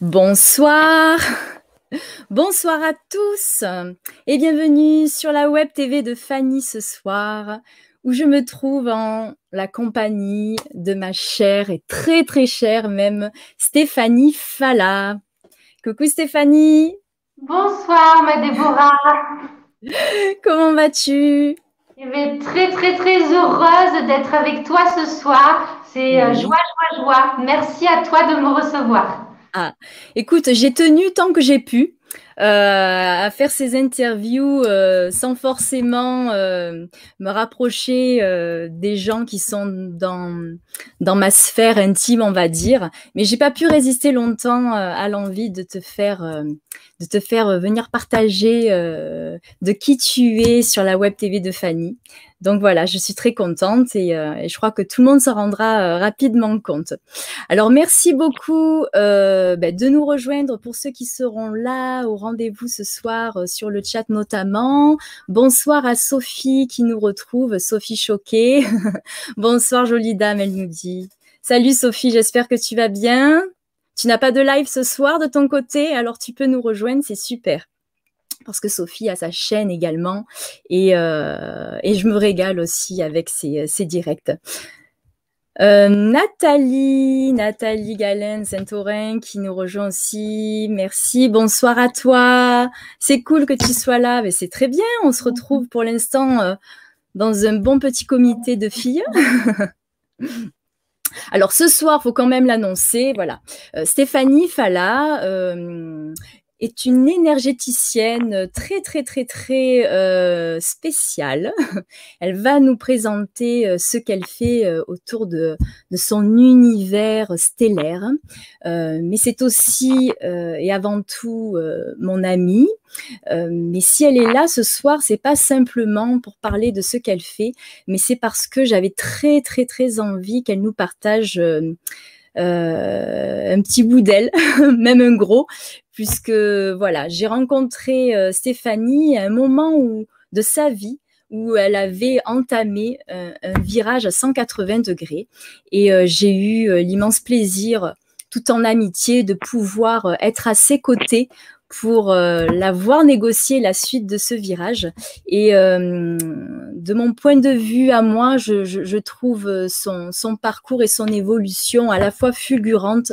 Bonsoir. Bonsoir à tous et bienvenue sur la web TV de Fanny ce soir où je me trouve en la compagnie de ma chère et très très chère même Stéphanie Falla. Coucou Stéphanie. Bonsoir ma Déborah. Comment vas-tu? Je vais très très très heureuse d'être avec toi ce soir. C'est euh, joie, joie, joie. Merci à toi de me recevoir. Ah, écoute, j'ai tenu tant que j'ai pu. Euh, à faire ces interviews euh, sans forcément euh, me rapprocher des gens qui sont dans dans ma sphère intime, on va dire. Mais j'ai pas pu résister longtemps à l'envie de te faire de te faire venir partager de qui tu es sur la web TV de Fanny. Donc voilà, je suis très contente et, euh, je crois que tout le monde se rendra euh, rapidement compte. Alors merci beaucoup euh, ben, de nous rejoindre pour ceux qui seront là au rendez-vous ce soir sur le chat notamment. Bonsoir à Sophie qui nous retrouve, Sophie Choquée. Bonsoir jolie dame, elle nous dit. Salut Sophie, j'espère que tu vas bien. Tu n'as pas de live ce soir de ton côté, alors tu peux nous rejoindre, c'est super parce que Sophie a sa chaîne également et, euh, et je me régale aussi avec ses, ses directs. Euh, Nathalie, Nathalie Galen Saint-Aurin qui nous rejoint aussi. Merci, bonsoir à toi. C'est cool que tu sois là, mais c'est très bien. On se retrouve pour l'instant euh, dans un bon petit comité de filles. Alors ce soir, faut quand même l'annoncer. Voilà, euh, Stéphanie Falla euh, est une énergéticienne très très très très euh, spéciale. Elle va nous présenter euh, ce qu'elle fait euh, autour de, son univers stellaire. Mais c'est aussi et avant tout mon amie. mais si elle est là ce soir, c'est pas simplement pour parler de ce qu'elle fait, mais c'est parce que j'avais très très très envie qu'elle nous partage un petit bout d'elle, même un gros, puisque voilà, j'ai rencontré euh, Stéphanie à un moment où, de sa vie où elle avait entamé euh, un virage à 180 degrés. Et j'ai eu l'immense plaisir tout en amitié de pouvoir être à ses côtés pour euh, la voir négocier la suite de ce virage. Et euh, de mon point de vue à moi, je, je, je trouve son, son, parcours et son évolution à la fois fulgurante,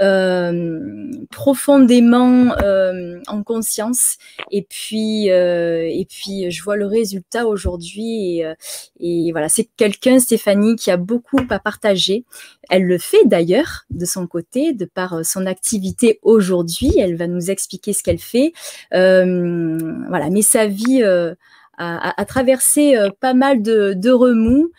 euh, profondément euh, en conscience, et puis euh, et puis je vois le résultat aujourd'hui. Et voilà, c'est quelqu'un, Stéphanie, qui a beaucoup à partager. Elle le fait d'ailleurs de son côté, de par son activité aujourd'hui. Elle va nous expliquer qu'elle fait. Euh, voilà, mais sa vie euh, a, traversé euh, pas mal de, de remous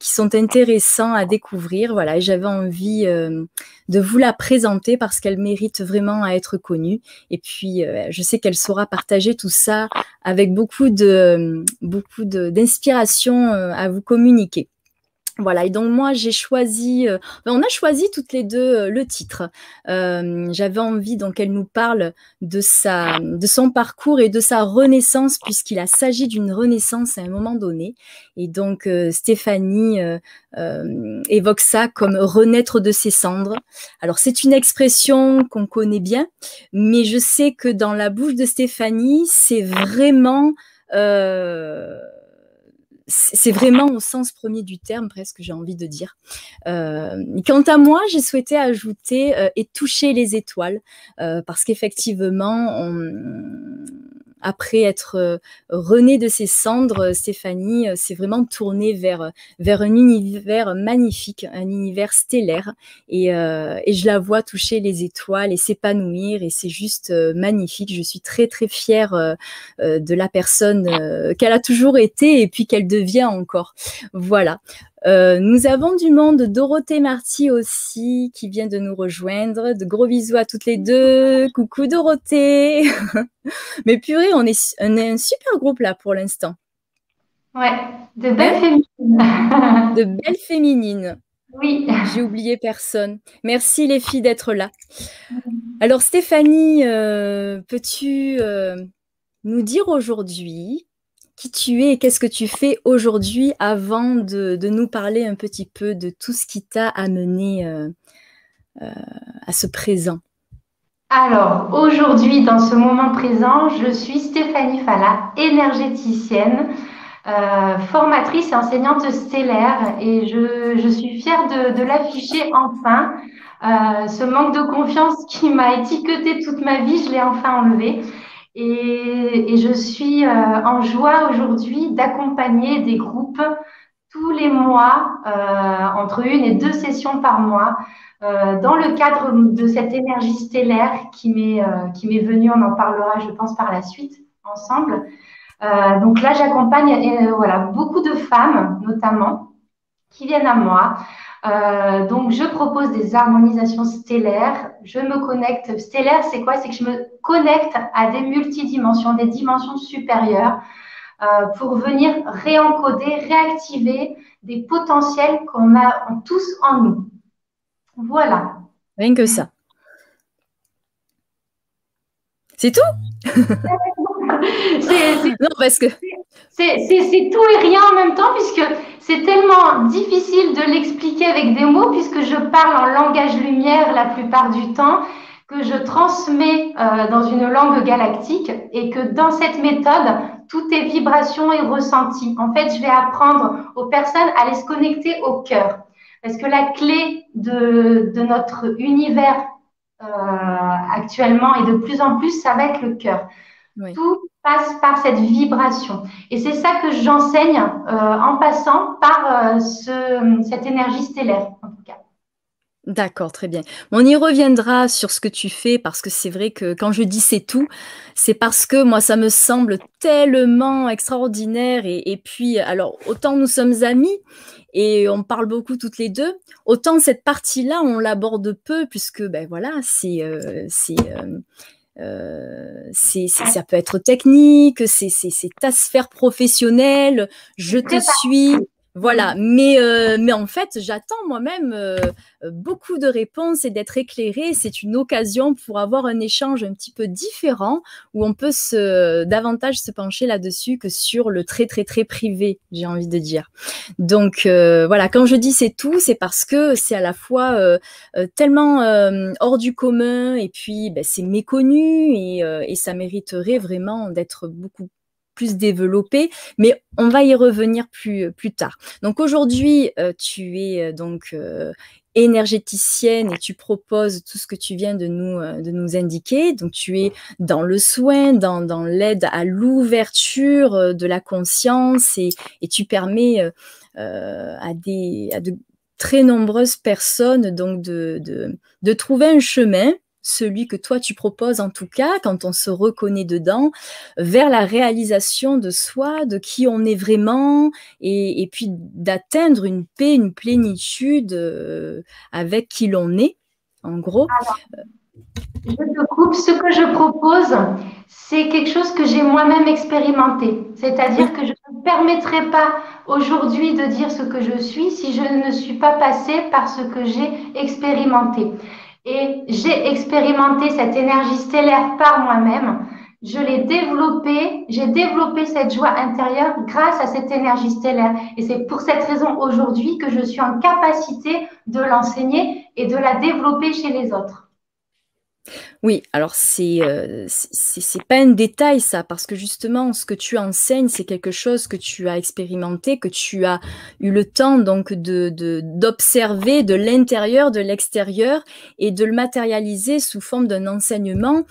qui sont intéressants à découvrir. Voilà, j'avais envie de vous la présenter parce qu'elle mérite vraiment à être connue. Et puis, je sais qu'elle saura partager tout ça avec beaucoup de beaucoup d'inspiration à vous communiquer. Voilà, et donc moi j'ai choisi, euh, on a choisi toutes les deux euh, le titre. Euh, J'avais envie donc qu'elle nous parle de sa, de son parcours et de sa renaissance puisqu'il a s'agit d'une renaissance à un moment donné. Et donc euh, Stéphanie évoque ça comme renaître de ses cendres. Alors c'est une expression qu'on connaît bien, mais je sais que dans la bouche de Stéphanie c'est vraiment c'est vraiment au sens premier du terme, presque, j'ai envie de dire. Euh, quant à moi, j'ai souhaité ajouter euh, et toucher les étoiles, euh, parce qu'effectivement, on, après être euh, rené de ses cendres, Stéphanie s'est vraiment tournée vers, vers un univers magnifique, un univers stellaire. Et, euh, et je la vois toucher les étoiles et s'épanouir. Et c'est juste euh, magnifique. Je suis très, très fière de la personne qu'elle a toujours été et puis qu'elle devient encore. Voilà. Euh, nous avons du monde, Dorothée Marty aussi, qui vient de nous rejoindre. De gros bisous à toutes les deux. Coucou Dorothée. Mais purée, on est, on est un super groupe là pour l'instant. Ouais, de belles féminines. de belles féminines. Oui. J'ai oublié personne. Merci les filles d'être là. Alors Stéphanie, euh, peux-tu euh, nous dire aujourd'hui qui tu es et qu'est-ce que tu fais aujourd'hui avant de, nous parler un petit peu de tout ce qui t'a amené euh, euh, à ce présent? Alors, aujourd'hui, dans ce moment présent, je suis Stéphanie Falla, énergéticienne, euh, formatrice et enseignante stellaire et je, suis fière de, l'afficher enfin. ce manque de confiance qui m'a étiqueté toute ma vie, je l'ai enfin enlevé. Et, je suis euh, en joie aujourd'hui d'accompagner des groupes tous les mois, euh, entre une et deux sessions par mois, euh, dans le cadre de cette énergie stellaire qui m'est venue. On en parlera, je pense, par la suite ensemble. donc là, j'accompagne voilà beaucoup de femmes, notamment, qui viennent à moi euh, donc, je propose des harmonisations stellaires. Je me connecte. Stellaire, c'est quoi? C'est que je me connecte à des multidimensions, des dimensions supérieures, euh, pour venir réencoder, réactiver des potentiels qu'on a tous en nous. Voilà. Rien que ça. C'est tout? Non, parce que. C'est tout et rien en même temps, puisque c'est tellement difficile de l'expliquer avec des mots puisque je parle en langage lumière la plupart du temps, que je transmets euh, dans une langue galactique et que dans cette méthode, tout est vibration et ressenti. En fait, je vais apprendre aux personnes à les se connecter au cœur. Parce que la clé de, de notre univers euh, actuellement et de plus en plus, ça va être le cœur. Tout passe par cette vibration. Et c'est ça que j'enseigne euh, en passant par euh, ce, cette énergie stellaire, en tout cas. D'accord, très bien. On y reviendra sur ce que tu fais parce que c'est vrai que quand je dis c'est tout, c'est parce que moi ça me semble tellement extraordinaire et, puis alors autant nous sommes amis et on parle beaucoup toutes les deux, autant cette partie-là on l'aborde peu puisque ben voilà c'est euh, c'est c'est, ça peut être technique, c'est, ta sphère professionnelle, je te suis, voilà, mais, euh, mais en fait, j'attends moi-même euh, beaucoup de réponses et d'être éclairée. C'est une occasion pour avoir un échange un petit peu différent où on peut se, davantage se pencher là-dessus que sur le très, très, très privé, j'ai envie de dire. Donc, euh, voilà, quand je dis c'est tout, c'est parce que c'est à la fois tellement hors du commun et puis ben, c'est méconnu et, et ça mériterait vraiment d'être beaucoup plus développé, mais on va y revenir plus, plus tard. Donc aujourd'hui, euh, tu es euh, donc euh, énergéticienne et tu proposes tout ce que tu viens de nous, de nous indiquer. Donc tu es dans le soin, dans, l'aide à l'ouverture de la conscience et, tu permets à, des, à de très nombreuses personnes donc de, de trouver un chemin celui que toi tu proposes en tout cas, quand on se reconnaît dedans, vers la réalisation de soi, de qui on est vraiment, et, puis d'atteindre une paix, une plénitude euh, avec qui l'on est, en gros. je te coupe, ce que je propose, c'est quelque chose que j'ai moi-même expérimenté. C'est-à-dire que je ne me permettrai pas aujourd'hui de dire ce que je suis si je ne suis pas passée par ce que j'ai expérimenté. Et j'ai expérimenté cette énergie stellaire par moi-même. Je l'ai développée, j'ai développé cette joie intérieure grâce à cette énergie stellaire. Et c'est pour cette raison aujourd'hui que je suis en capacité de l'enseigner et de la développer chez les autres. Oui, alors c'est euh, c'est pas un détail ça, parce que justement ce que tu enseignes, c'est quelque chose que tu as expérimenté, que tu as eu le temps donc de d'observer de, l'intérieur, de l'extérieur, et de le matérialiser sous forme d'un enseignement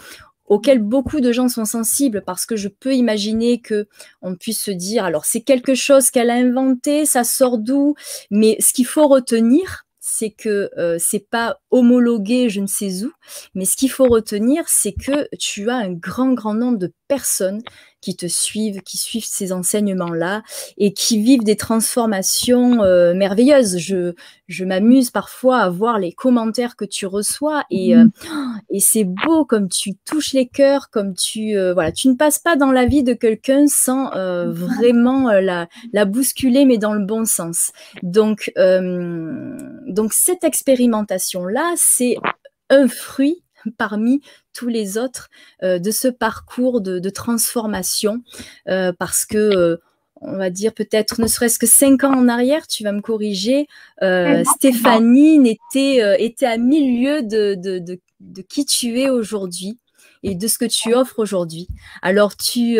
auquel beaucoup de gens sont sensibles parce que je peux imaginer que on puisse se dire alors c'est quelque chose qu'elle a inventé, ça sort d'où? Mais ce qu'il faut retenir, c'est que euh, c'est pas homologué je ne sais où, mais ce qu'il faut retenir, c'est que tu as un grand, grand nombre de personnes qui te suivent, qui suivent ces enseignements-là et qui vivent des transformations euh, merveilleuses. Je, je m'amuse parfois à voir les commentaires que tu reçois et, euh, et c'est beau comme tu touches les cœurs, comme tu voilà, tu ne passes pas dans la vie de quelqu'un sans vraiment la, la bousculer, mais dans le bon sens. Donc, donc cette expérimentation-là, c'est un fruit parmi tous les autres de ce parcours de, transformation parce que on va dire peut-être ne serait-ce que cinq ans en arrière, tu vas me corriger, Stéphanie n'était était à mille lieues de, de qui tu es aujourd'hui et de ce que tu offres aujourd'hui. Alors, tu,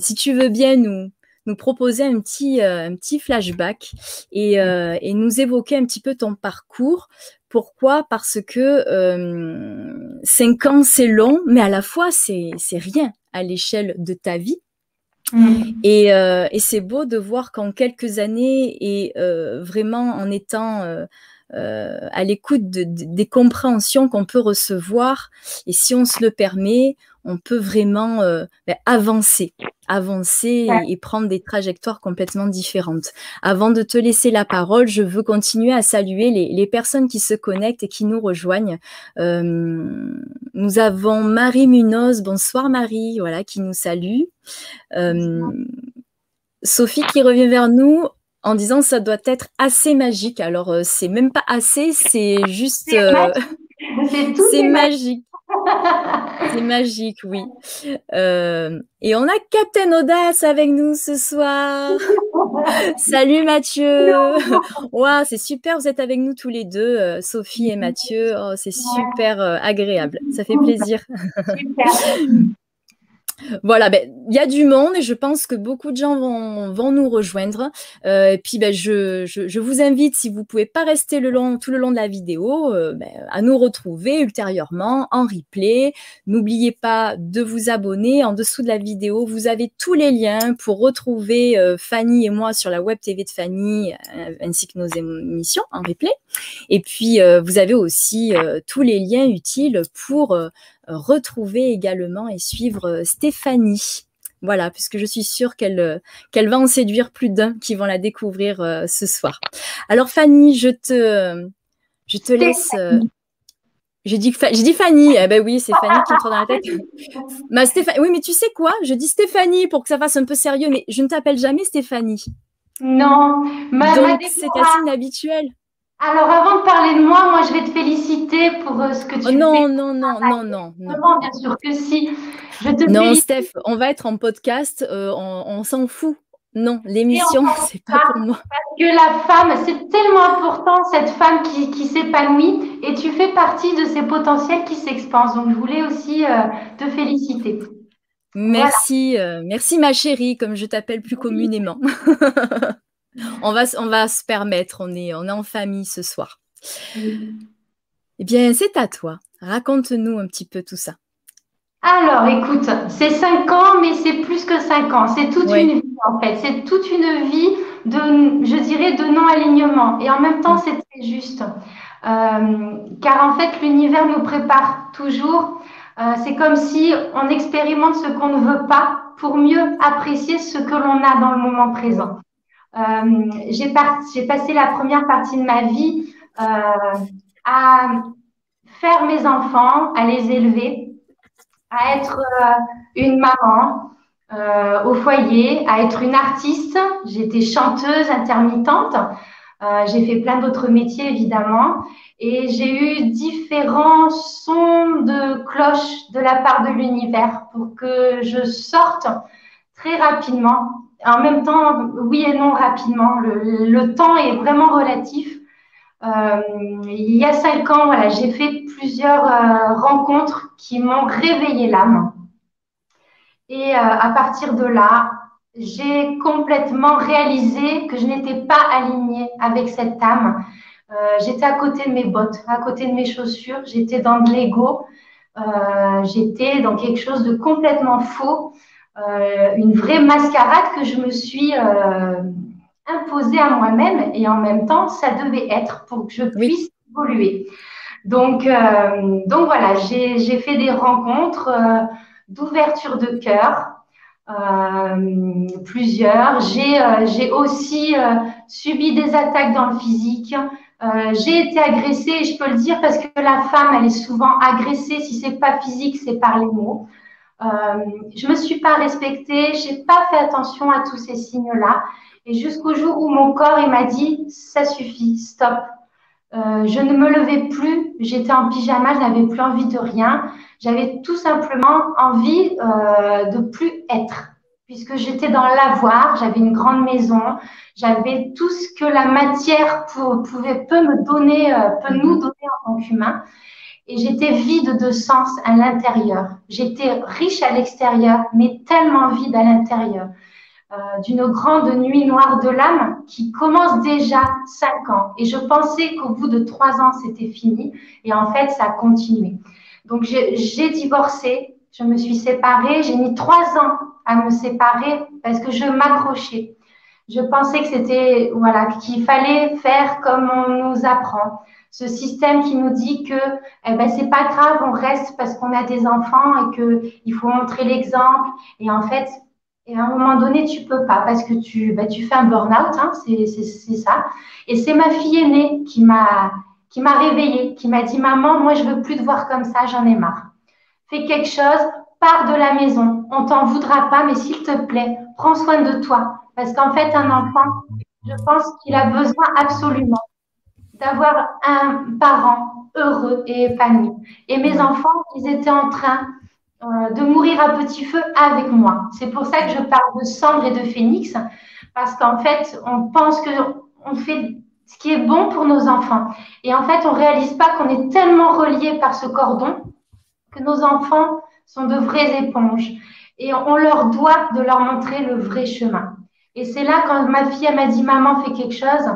si tu veux bien nous, nous proposer un petit, euh, un petit flashback et, euh, et, nous évoquer un petit peu ton parcours. Pourquoi? Parce que euh, cinq ans, c'est long, mais à la fois, c'est rien à l'échelle de ta vie. Mmh. Et, euh, et c'est beau de voir qu'en quelques années et vraiment en étant à l'écoute de, des compréhensions qu'on peut recevoir, et si on se le permet, on peut vraiment ben, avancer avancer et, prendre des trajectoires complètement différentes. Avant de te laisser la parole, je veux continuer à saluer les, personnes qui se connectent et qui nous rejoignent. Euh, nous avons Marie Munoz, bonsoir Marie, voilà, qui nous salue. Euh, Sophie qui revient vers nous en disant ça doit être assez magique. Alors euh, c'est même pas assez, c'est juste c'est magique. C'est magique, oui. Euh, et on a Captain Audace avec nous ce soir. Salut Mathieu. C'est super, vous êtes avec nous tous les deux, euh, Sophie et Mathieu. Oh, c'est super euh, agréable. Ça fait plaisir. Super. Voilà, ben, il y a du monde et je pense que beaucoup de gens vont, vont nous rejoindre. Euh, et puis, ben, je, je, vous invite, si vous pouvez pas rester le long, tout le long de la vidéo, euh, ben, à nous retrouver ultérieurement en replay. N'oubliez pas de vous abonner. En dessous de la vidéo, vous avez tous les liens pour retrouver euh, Fanny et moi sur la web TV de Fanny, ainsi que nos émissions en replay. Et puis, vous avez aussi tous les liens utiles pour retrouver également et suivre euh, Stéphanie. Voilà, puisque je suis sûre qu'elle euh, qu'elle va en séduire plus d'un qui vont la découvrir euh, ce soir. Alors Fanny, je te je te laisse. dit, dit Fanny. Eh ben oui, c'est Fanny qui entre dans la tête. Ma Stéphanie. Oui, mais tu sais quoi? Je dis Stéphanie pour que ça fasse un peu sérieux, mais je ne t'appelle jamais Stéphanie. Non, ma, donc c'est assez inhabituel. Alors, avant de parler de moi, moi, je vais te féliciter pour euh, ce que tu oh, non, fais. Non, non, non, non, non. Bien sûr que si. Je te non, Steph, on va être en podcast, euh, on, s'en fout. Non, l'émission, c'est pas pour moi. Parce que la femme, c'est tellement important, cette femme qui, qui s'épanouit, et tu fais partie de ces potentiels qui s'expansent. Donc, je voulais aussi euh, te féliciter. Merci, merci ma chérie, comme je t'appelle plus communément. on, va, on va se permettre, on est, on est en famille ce soir. Eh bien, c'est à toi. Raconte-nous un petit peu tout ça. Alors, écoute, c'est cinq ans, mais c'est plus que cinq ans. C'est toute une vie, en fait. C'est toute une vie de, je dirais, de non-alignement. Et en même temps, c'est très juste. Euh, car en fait, l'univers nous prépare toujours. Euh, c'est comme si on expérimente ce qu'on ne veut pas pour mieux apprécier ce que l'on a dans le moment présent. Euh, j'ai passé la première partie de ma vie euh, à faire mes enfants, à les élever, à être euh, une maman au foyer, à être une artiste. J'étais chanteuse intermittente. j'ai fait plein d'autres métiers évidemment et j'ai eu différents sons de cloche de la part de l'univers pour que je sorte très rapidement en même temps, oui et non rapidement. Le, temps est vraiment relatif. Euh, il y a cinq ans, voilà, j'ai fait plusieurs euh, rencontres qui m'ont réveillé l'âme. Et euh, à partir de là, j'ai complètement réalisé que je n'étais pas alignée avec cette âme. j'étais à côté de mes bottes, à côté de mes chaussures, j'étais dans de l'ego, j'étais dans quelque chose de complètement faux. Euh, une vraie mascarade que je me suis euh, imposée à moi-même et en même temps, ça devait être pour que je puisse évoluer. Donc, euh, donc voilà, j'ai fait des rencontres d'ouverture de cœur, plusieurs. J'ai aussi subi des attaques dans le physique. j'ai été agressée, et je peux le dire parce que la femme, elle est souvent agressée. Si c'est pas physique, c'est par les mots. Euh, je me suis pas respectée, j'ai pas fait attention à tous ces signes-là. Et jusqu'au jour où mon corps il m'a dit ça suffit, stop. Euh, je ne me levais plus, j'étais en pyjama, je n'avais plus envie de rien. J'avais tout simplement envie euh, de plus être, puisque j'étais dans l'avoir, j'avais une grande maison, j'avais tout ce que la matière pouvait, peut me donner, peut nous donner en tant qu'humain. Et j'étais vide de sens à l'intérieur. J'étais riche à l'extérieur, mais tellement vide à l'intérieur. Euh, d'une grande nuit noire de l'âme qui commence déjà cinq ans. Et je pensais qu'au bout de trois ans, c'était fini. Et en fait, ça a continué. Donc, j'ai divorcé, je me suis séparée. J'ai mis trois ans à me séparer parce que je m'accrochais. Je pensais que c'était, voilà, qu'il fallait faire comme on nous apprend. Ce système qui nous dit que, eh ben, c'est pas grave, on reste parce qu'on a des enfants et que il faut montrer l'exemple. Et en fait, et à un moment donné, tu peux pas parce que tu, bah, tu fais un burn-out, hein, c'est ça. Et c'est ma fille aînée qui m'a qui m'a réveillée, qui m'a dit maman, moi je veux plus te voir comme ça, j'en ai marre. Fais quelque chose, pars de la maison. On t'en voudra pas, mais s'il te plaît, prends soin de toi. Parce qu'en fait, un enfant, je pense qu'il a besoin absolument d'avoir un parent heureux et épanoui. Et mes enfants, ils étaient en train euh, de mourir à petit feu avec moi. C'est pour ça que je parle de cendre et de phénix, parce qu'en fait, on pense que on fait ce qui est bon pour nos enfants. Et en fait, on réalise pas qu'on est tellement reliés par ce cordon que nos enfants sont de vraies éponges. Et on leur doit de leur montrer le vrai chemin. Et c'est là quand ma fille m'a dit maman fais quelque chose,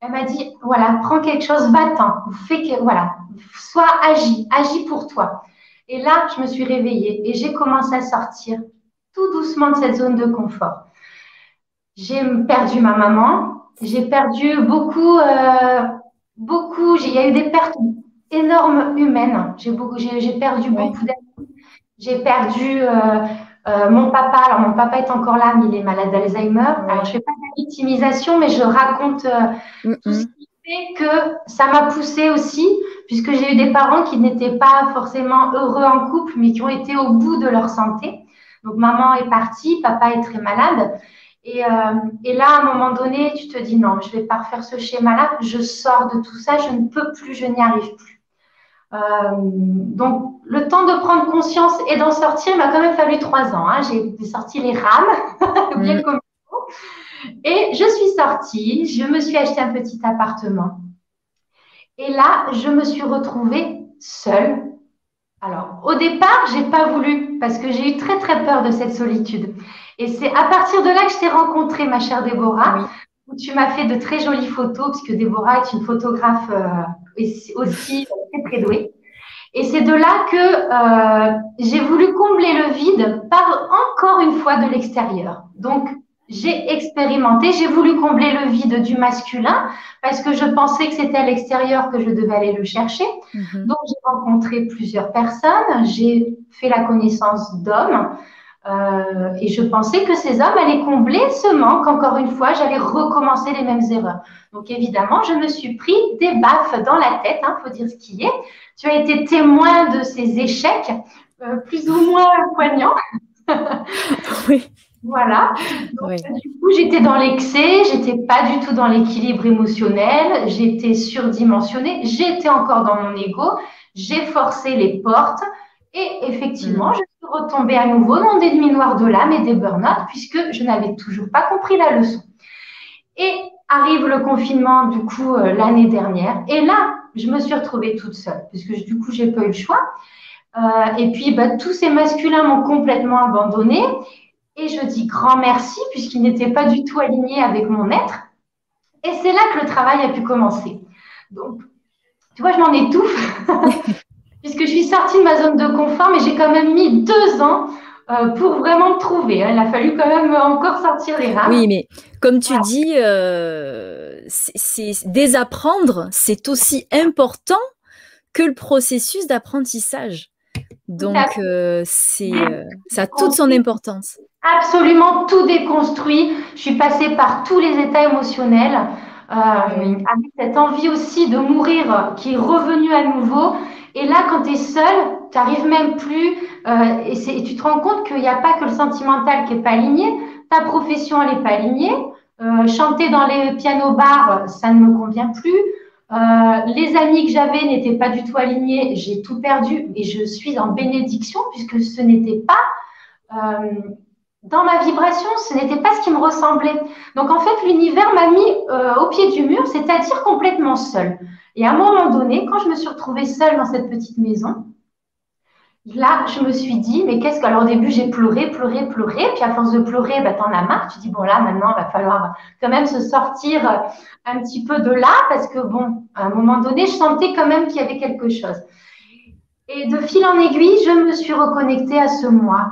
elle m'a dit voilà prends quelque chose, va-t'en, fais que voilà, sois agis, agis pour toi. Et là, je me suis réveillée et j'ai commencé à sortir tout doucement de cette zone de confort. J'ai perdu ma maman, j'ai perdu beaucoup, euh, beaucoup, il y a eu des pertes énormes humaines. J'ai beaucoup, j'ai perdu beaucoup d'amis. J'ai perdu euh, euh, mon papa. Alors mon papa est encore là, mais il est malade d'Alzheimer. Alors je fais pas de victimisation, mais je raconte tout ce qui fait que ça m'a poussé aussi puisque j'ai eu des parents qui n'étaient pas forcément heureux en couple, mais qui ont été au bout de leur santé. Donc maman est partie, papa est très malade. Et, euh, et, là, à un moment donné, tu te dis non, je vais pas refaire ce schéma-là, je sors de tout ça, je ne peux plus, je n'y arrive plus. Euh, donc, le temps de prendre conscience et d'en sortir, il m'a quand même fallu trois ans. Hein. J'ai sorti les rames, bien mm. comme Et je suis sortie, je me suis acheté un petit appartement. Et là, je me suis retrouvée seule. Alors, au départ, j'ai pas voulu parce que j'ai eu très très peur de cette solitude. Et c'est à partir de là que je t'ai rencontrée, ma chère Déborah, où tu m'as fait de très jolies photos, puisque Déborah est une photographe euh, aussi très très douée. Et c'est de là que euh, j'ai voulu combler le vide par encore une fois de l'extérieur. Donc, j'ai expérimenté, j'ai voulu combler le vide du masculin parce que je pensais que c'était à l'extérieur que je devais aller le chercher. Mhm. Donc, j'ai rencontré plusieurs personnes, j'ai fait la connaissance d'hommes euh, et je pensais que ces hommes allaient combler ce manque. Encore une fois, j'allais recommencer les mêmes erreurs. Donc, évidemment, je me suis pris des baffes dans la tête, il hein, faut dire ce qui est. Tu as été témoin de ces échecs, euh, plus ou moins poignants. oui. Voilà. Du coup, j'étais dans l'excès, j'étais pas du tout dans l'équilibre émotionnel, j'étais surdimensionnée, j'étais encore dans mon ego, j'ai forcé les portes et effectivement, mm. je suis retombée à nouveau dans des nuits noires de l'âme et des burn-out puisque je n'avais toujours pas compris la leçon. Et arrive le confinement, du coup, euh, l'année dernière. Et là, je me suis retrouvée toute seule puisque du coup, j'ai pas eu le choix. Euh, et puis, bah, tous ces masculins m'ont complètement abandonnée. Et je dis grand merci puisqu'il n'était pas du tout aligné avec mon être. Et c'est là que le travail a pu commencer. Donc, tu vois, je m'en étouffe puisque je suis sortie de ma zone de confort, mais j'ai quand même mis deux ans euh, pour vraiment me trouver. Hein. Il a fallu quand même encore sortir les rames. Oui, mais comme tu dis, euh, c'est désapprendre, c'est aussi important que le processus d'apprentissage. Donc, euh, c'est, ça a toute son importance absolument tout déconstruit. Je suis passée par tous les états émotionnels, euh, avec cette envie aussi de mourir qui est revenue à nouveau. Et là, quand tu es seule, tu n'arrives même plus, euh, et, tu te rends compte qu'il n'y a pas que le sentimental qui n'est pas aligné, ta profession, elle n'est pas alignée. Euh, chanter dans les pianos bars, ça ne me convient plus. les amis que j'avais n'étaient pas du tout alignés, j'ai tout perdu et je suis en bénédiction puisque ce n'était pas dans ma vibration, ce n'était pas ce qui me ressemblait. Donc en fait, l'univers m'a mis au pied du mur, c'est-à-dire complètement seule. Et à un moment donné, quand je me suis retrouvée seule dans cette petite maison, là, je me suis dit, mais qu'est-ce que. Alors, au début, j'ai pleuré, pleuré, pleuré. Puis, à force de pleurer, bah, t'en as marre. Tu dis, bon, là, maintenant, il va falloir quand même se sortir un petit peu de là. Parce que, bon, à un moment donné, je sentais quand même qu'il y avait quelque chose. Et de fil en aiguille, je me suis reconnectée à ce moi.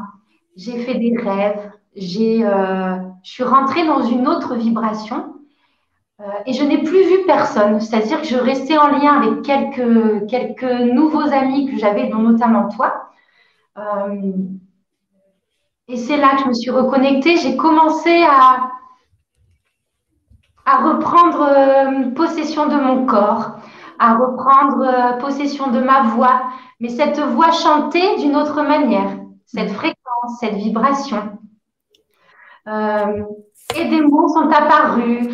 J'ai fait des rêves. J'ai, euh, je suis rentrée dans une autre vibration. Euh, et je n'ai plus vu personne, c'est-à-dire que je restais en lien avec quelques, quelques nouveaux amis que j'avais, dont notamment toi. Euh, et c'est là que je me suis reconnectée. J'ai commencé à, à reprendre euh, possession de mon corps, à reprendre possession de ma voix, mais cette voix chantée d'une autre manière, cette fréquence, cette vibration. et des mots sont apparus,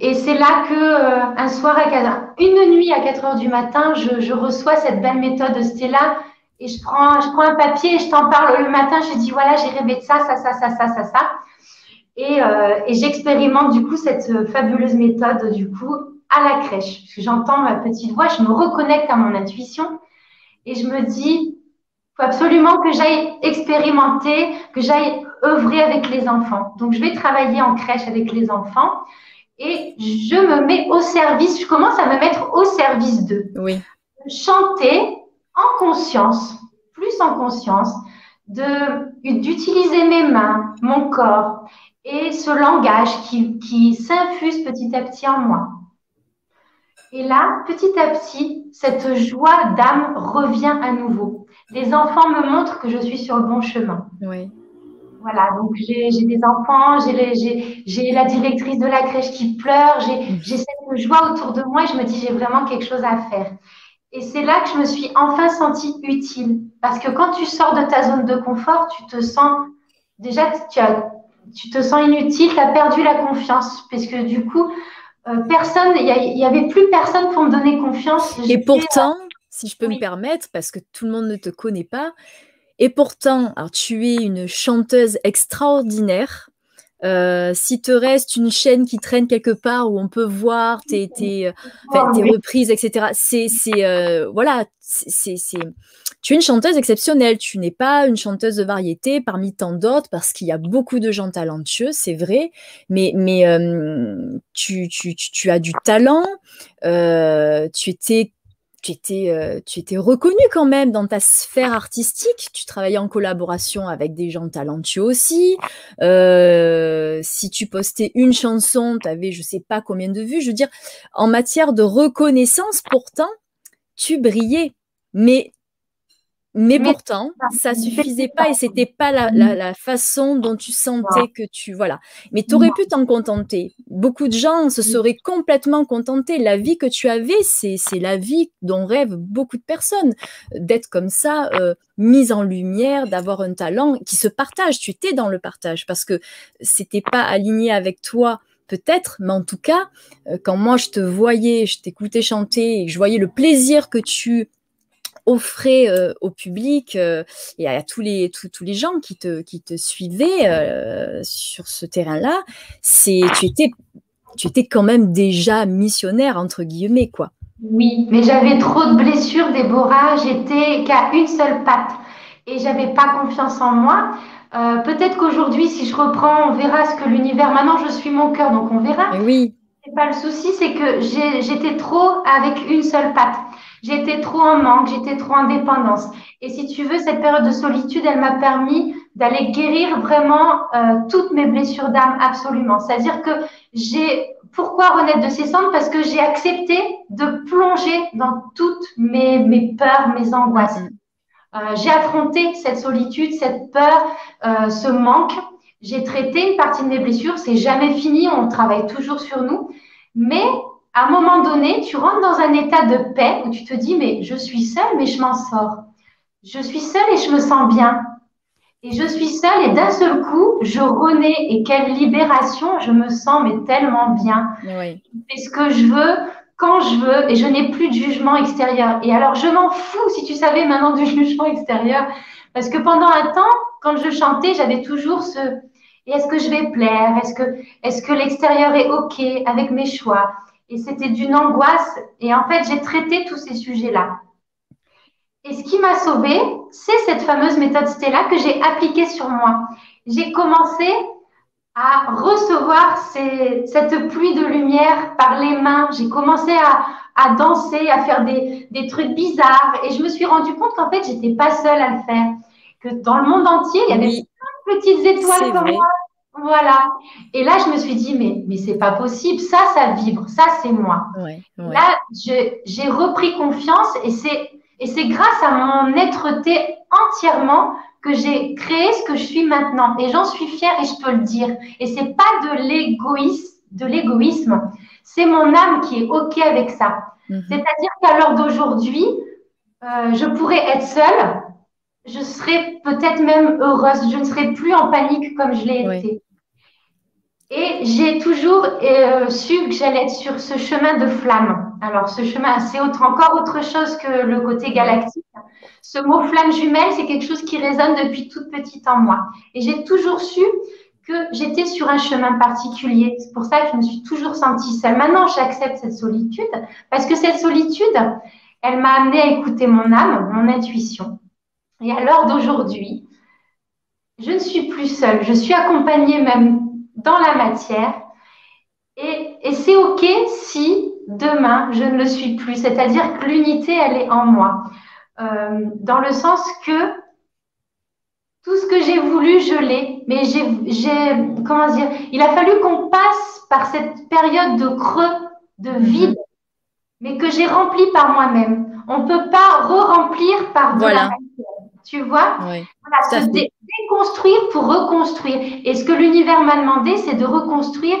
et c'est là que euh, un soir, à une nuit à 4 heures du matin, je, reçois cette belle méthode de Stella et je prends, je prends un papier et je t'en parle le matin. Je dis voilà, j'ai rêvé de ça, ça, ça, ça, ça, ça, ça. Et, euh, et j'expérimente du coup cette fabuleuse méthode du coup à la crèche. J'entends ma petite voix, je me reconnecte à mon intuition et je me dis faut absolument que j'aille expérimenter, que j'aille œuvrer avec les enfants. Donc, je vais travailler en crèche avec les enfants et je me mets au service, je commence à me mettre au service d'eux. Oui. Chanter en conscience, plus en conscience, d'utiliser mes mains, mon corps et ce langage qui, qui s'infuse petit à petit en moi. Et là, petit à petit, cette joie d'âme revient à nouveau. Les enfants me montrent que je suis sur le bon chemin. Oui. Voilà, donc j'ai des enfants, j'ai la directrice de la crèche qui pleure, j'ai cette joie autour de moi et je me dis j'ai vraiment quelque chose à faire. Et c'est là que je me suis enfin sentie utile. Parce que quand tu sors de ta zone de confort, tu te sens déjà, tu, as, tu te sens inutile, tu as perdu la confiance. Parce que du coup, euh, personne, il n'y avait plus personne pour me donner confiance. Et pourtant, si je peux me permettre, parce que tout le monde ne te connaît pas, et pourtant, alors, tu es une chanteuse extraordinaire. Euh, si te reste une chaîne qui traîne quelque part où on peut voir tes, tes, euh, oh, reprises, etc. C'est, c'est euh, voilà, c'est, c'est, tu es une chanteuse exceptionnelle. Tu n'es pas une chanteuse de variété parmi tant d'autres parce qu'il y a beaucoup de gens talentueux, c'est vrai. Mais, mais tu, tu, tu, as du talent. tu étais tu étais, euh, tu étais reconnu quand même dans ta sphère artistique. Tu travaillais en collaboration avec des gens talentueux aussi. Euh, si tu postais une chanson, tu avais je sais pas combien de vues. Je veux dire, en matière de reconnaissance, pourtant, tu brillais. Mais mais pourtant, ça suffisait pas et c'était pas la, la, façon dont tu sentais que tu voilà. Mais tu aurais pu t'en contenter. Beaucoup de gens se seraient complètement contentés. La vie que tu avais, c'est la vie dont rêvent beaucoup de personnes, d'être comme ça, euh, mise en lumière, d'avoir un talent qui se partage. Tu étais dans le partage parce que c'était pas aligné avec toi peut-être, mais en tout cas, euh, quand moi je te voyais, je t'écoutais chanter et je voyais le plaisir que tu offrait euh, au public euh, et à tous les, tous, les gens qui te, qui te suivaient euh, sur ce terrain-là, c'est tu étais, tu étais quand même déjà missionnaire, entre guillemets, quoi. Oui, mais j'avais trop de blessures, Déborah. J'étais qu'à une seule patte et j'avais pas confiance en moi. Peut-être qu'aujourd'hui, si je reprends, on verra ce que l'univers. Maintenant, je suis mon cœur, donc on verra. oui. Pas le souci, c'est que j'étais trop avec une seule patte. J'étais trop en manque, j'étais trop en dépendance. Et si tu veux, cette période de solitude, elle m'a permis d'aller guérir vraiment euh, toutes mes blessures d'âme, absolument. C'est-à-dire que j'ai, pourquoi renaître de ces cendres? Parce que j'ai accepté de plonger dans toutes mes, mes peurs, mes angoisses. Mm. Euh, j'ai affronté cette solitude, cette peur, euh, ce manque. J'ai traité une partie de mes blessures. C'est jamais fini. On travaille toujours sur nous. Mais à un moment donné, tu rentres dans un état de paix où tu te dis, mais je suis seule, mais je m'en sors. Je suis seule et je me sens bien. Et je suis seule et d'un seul coup, je renais. Et quelle libération, je me sens mais tellement bien. Oui. Je fais ce que je veux. quand je veux et je n'ai plus de jugement extérieur. Et alors, je m'en fous, si tu savais maintenant, du jugement extérieur. Parce que pendant un temps, quand je chantais, j'avais toujours ce est-ce que je vais plaire? Est-ce que, l'extérieur est OK avec mes choix? Et c'était d'une angoisse. Et en fait, j'ai traité tous ces sujets-là. Et ce qui m'a sauvée, c'est cette fameuse méthode Stella que j'ai appliquée sur moi. J'ai commencé à recevoir cette pluie de lumière par les mains. J'ai commencé à, danser, à faire des, trucs bizarres. Et je me suis rendu compte qu'en fait, j'étais pas seule à le faire. Que dans le monde entier, il y avait plein de petites étoiles comme moi. Voilà. Et là, je me suis dit, mais, mais c'est pas possible. Ça, ça vibre. Ça, c'est moi. Là, j'ai repris confiance et c'est, et c'est grâce à mon être-té entièrement que j'ai créé ce que je suis maintenant. Et j'en suis fière et je peux le dire. Et c'est pas de l'égoïsme, de l'égoïsme. C'est mon âme qui est OK avec ça. Mhm. C'est-à-dire qu'à l'heure d'aujourd'hui, euh, je pourrais être seule. Je serais peut-être même heureuse. Je ne serais plus en panique comme je l'ai été. Et j'ai toujours euh, su que j'allais être sur ce chemin de flamme. Alors, ce chemin, c'est encore autre chose que le côté galactique. Ce mot flamme jumelle, c'est quelque chose qui résonne depuis toute petite en moi. Et j'ai toujours su que j'étais sur un chemin particulier. C'est pour ça que je me suis toujours sentie seule. Maintenant, j'accepte cette solitude parce que cette solitude, elle m'a amenée à écouter mon âme, mon intuition. Et à l'heure d'aujourd'hui, je ne suis plus seule. Je suis accompagnée même dans la matière. Et, et c'est OK si demain, je ne le suis plus. C'est-à-dire que l'unité, elle est en moi. Euh, dans le sens que tout ce que j'ai voulu, je l'ai. Mais j'ai, comment dire, il a fallu qu'on passe par cette période de creux, de mhm. vide, mais que j'ai rempli par moi-même. On ne peut pas re-remplir par de la matière. Tu vois oui, voilà, se déconstruire pour reconstruire. Et ce que l'univers m'a demandé, c'est de reconstruire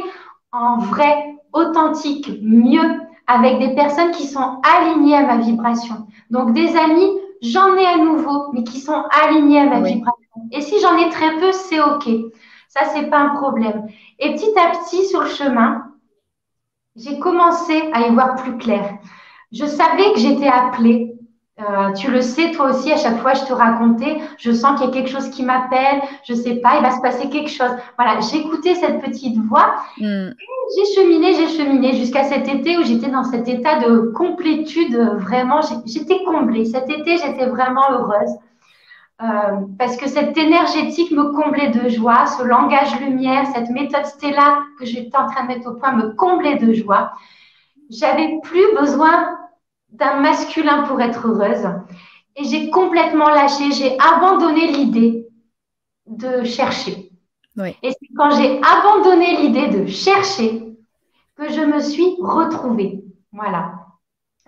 en vrai, authentique, mieux, avec des personnes qui sont alignées à ma vibration. Donc des amis, j'en ai à nouveau, mais qui sont alignés à ma vibration. Et si j'en ai très peu, c'est OK. Ça, c'est pas un problème. Et petit à petit, sur le chemin, j'ai commencé à y voir plus clair. Je savais que j'étais appelée euh, tu le sais, toi aussi, à chaque fois, je te racontais, je sens qu'il y a quelque chose qui m'appelle, je sais pas, il va se passer quelque chose. Voilà, j'écoutais cette petite voix. Mm. J'ai cheminé, j'ai cheminé jusqu'à cet été où j'étais dans cet état de complétude. Vraiment, j'étais comblée. Cet été, j'étais vraiment heureuse. Euh, parce que cette énergétique me comblait de joie, ce langage lumière, cette méthode Stella que j'étais en train de mettre au point me comblait de joie. J'avais plus besoin d'un masculin pour être heureuse. Et j'ai complètement lâché, j'ai abandonné l'idée de chercher. Et c'est quand j'ai abandonné l'idée de chercher que je me suis retrouvée. Voilà.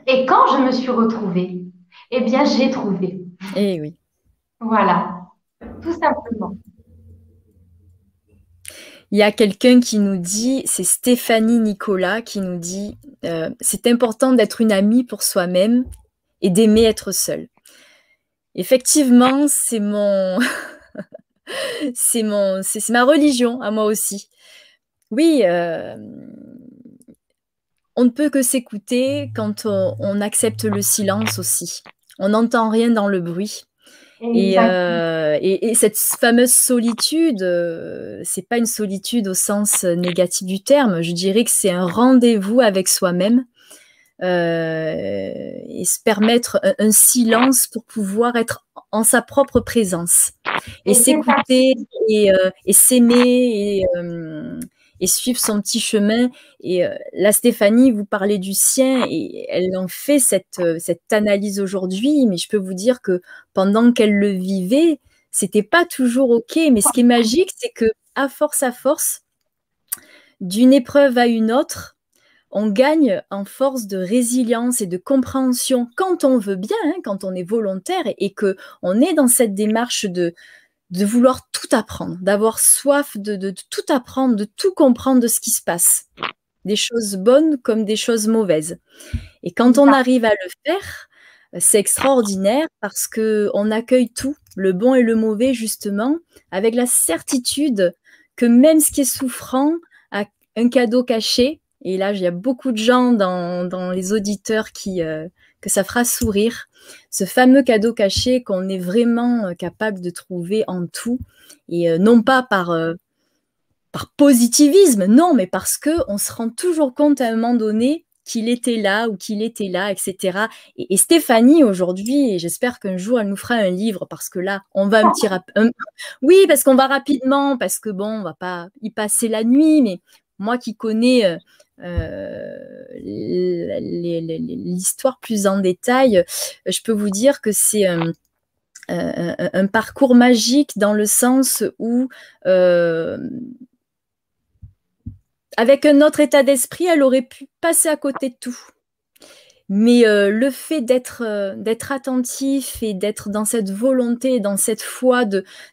Et quand je me suis retrouvée, eh bien, j'ai trouvé. Eh oui. Voilà. Tout simplement. Il y a quelqu'un qui nous dit, c'est Stéphanie Nicolas qui nous dit, euh, c'est important d'être une amie pour soi-même et d'aimer être seul. Effectivement, c'est mon, c'est mon, c'est ma religion à moi aussi. Oui, euh, on ne peut que s'écouter quand on accepte le silence aussi. On n'entend rien dans le bruit. Euh, et, et, cette fameuse solitude, euh, c'est pas une solitude au sens négatif du terme. Je dirais que c'est un rendez-vous avec soi-même euh, et se permettre un, silence pour pouvoir être en sa propre présence et s'écouter et, et s'aimer et et suivre son petit chemin. Et euh, là, Stéphanie, vous parlez du sien et elle en fait cette, euh, cette analyse aujourd'hui, mais je peux vous dire que pendant qu'elle le vivait, c'était pas toujours OK. Mais ce qui est magique, c'est que à force à force, d'une épreuve à une autre, on gagne en force de résilience et de compréhension quand on veut bien, hein, quand on est volontaire et, et que on est dans cette démarche de, de vouloir tout apprendre, d'avoir soif de, tout apprendre, de tout comprendre de ce qui se passe, des choses bonnes comme des choses mauvaises. Et quand on arrive à le faire, c'est extraordinaire parce que on accueille tout, le bon et le mauvais justement, avec la certitude que même ce qui est souffrant a un cadeau caché. Et là, il y a beaucoup de gens dans, les auditeurs qui euh, que ça fera sourire. Ce fameux cadeau caché qu'on est vraiment euh, capable de trouver en tout, et non pas par par positivisme, non, mais parce que on se rend toujours compte à un moment donné qu'il était là ou qu'il était là, etc. Et, Stéphanie, aujourd'hui, et j'espère qu'un jour, elle nous fera un livre, parce que là, on va un petit... Oui, parce qu'on va rapidement, parce que bon, on va pas y passer la nuit, mais moi qui connais... Euh, euh, l'histoire plus en détail, je peux vous dire que c'est un, parcours magique dans le sens où euh, avec un autre état d'esprit, elle aurait pu passer à côté de tout. Mais euh, le fait d'être euh, attentif et d'être dans cette volonté, dans cette foi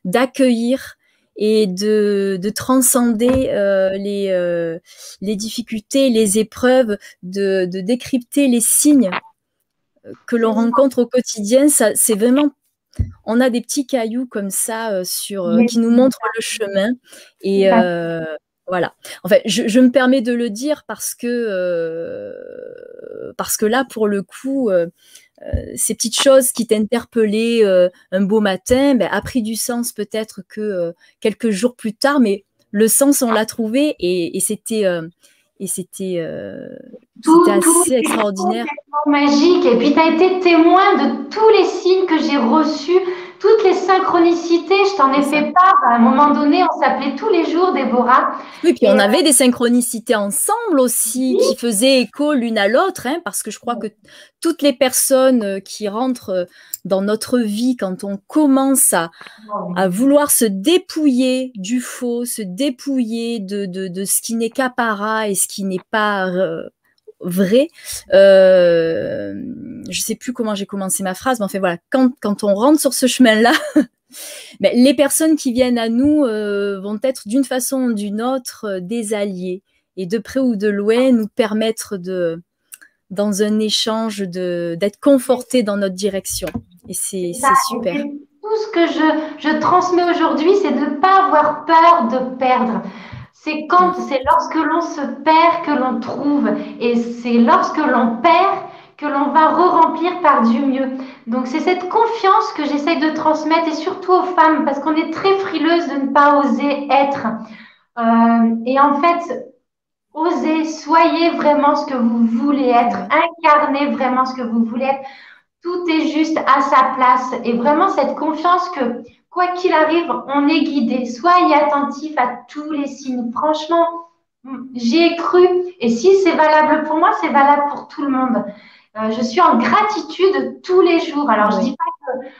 d'accueillir et de, de transcender euh, les, les difficultés, les épreuves, de, de décrypter les signes que l'on rencontre au quotidien, ça c'est vraiment on a des petits cailloux comme ça sur qui nous montrent le chemin et voilà. En fait, je, me permets de le dire parce que euh, parce que là, pour le coup, euh, euh, ces petites choses qui t'interpellaient un beau matin, ben, a pris du sens peut-être que quelques jours plus tard, mais le sens on l'a trouvé et, c'était et c'était assez extraordinaire. Magique. Et puis tu as été témoin de tous les signes que j'ai reçus toutes les synchronicités, je t'en ai fait part. À un moment donné, on s'appelait tous les jours, Déborah. Oui, puis on avait des synchronicités ensemble aussi, qui faisaient écho l'une à l'autre, hein, parce que je crois que toutes les personnes euh, qui rentrent euh, dans notre vie, quand on commence à, à vouloir se dépouiller du faux, se dépouiller de, de, de ce qui n'est qu'apparat et ce qui n'est pas euh, vrai. Euh, je sais plus comment j'ai commencé ma phrase, mais en fait voilà, quand, quand on rentre sur ce chemin-là, ben, les personnes qui viennent à nous euh, vont être d'une façon ou d'une autre euh, des alliés et de près ou de loin nous permettre de dans un échange de d'être confortés dans notre direction. Et c'est super. Tout ce que je, je transmets aujourd'hui, c'est de ne pas avoir peur de perdre. C'est quand, c'est lorsque l'on se perd que l'on trouve. Et c'est lorsque l'on perd que l'on va re-remplir par du mieux. Donc c'est cette confiance que j'essaye de transmettre et surtout aux femmes parce qu'on est très frileuse de ne pas oser être. Euh, et en fait, osez, soyez vraiment ce que vous voulez être, incarnez vraiment ce que vous voulez être. Tout est juste à sa place et vraiment cette confiance que quoi qu'il arrive, on est guidé. Soyez attentif à tous les signes. Franchement, j'y ai cru. Et si c'est valable pour moi, c'est valable pour tout le monde. Euh, je suis en gratitude tous les jours. Alors, je je dis pas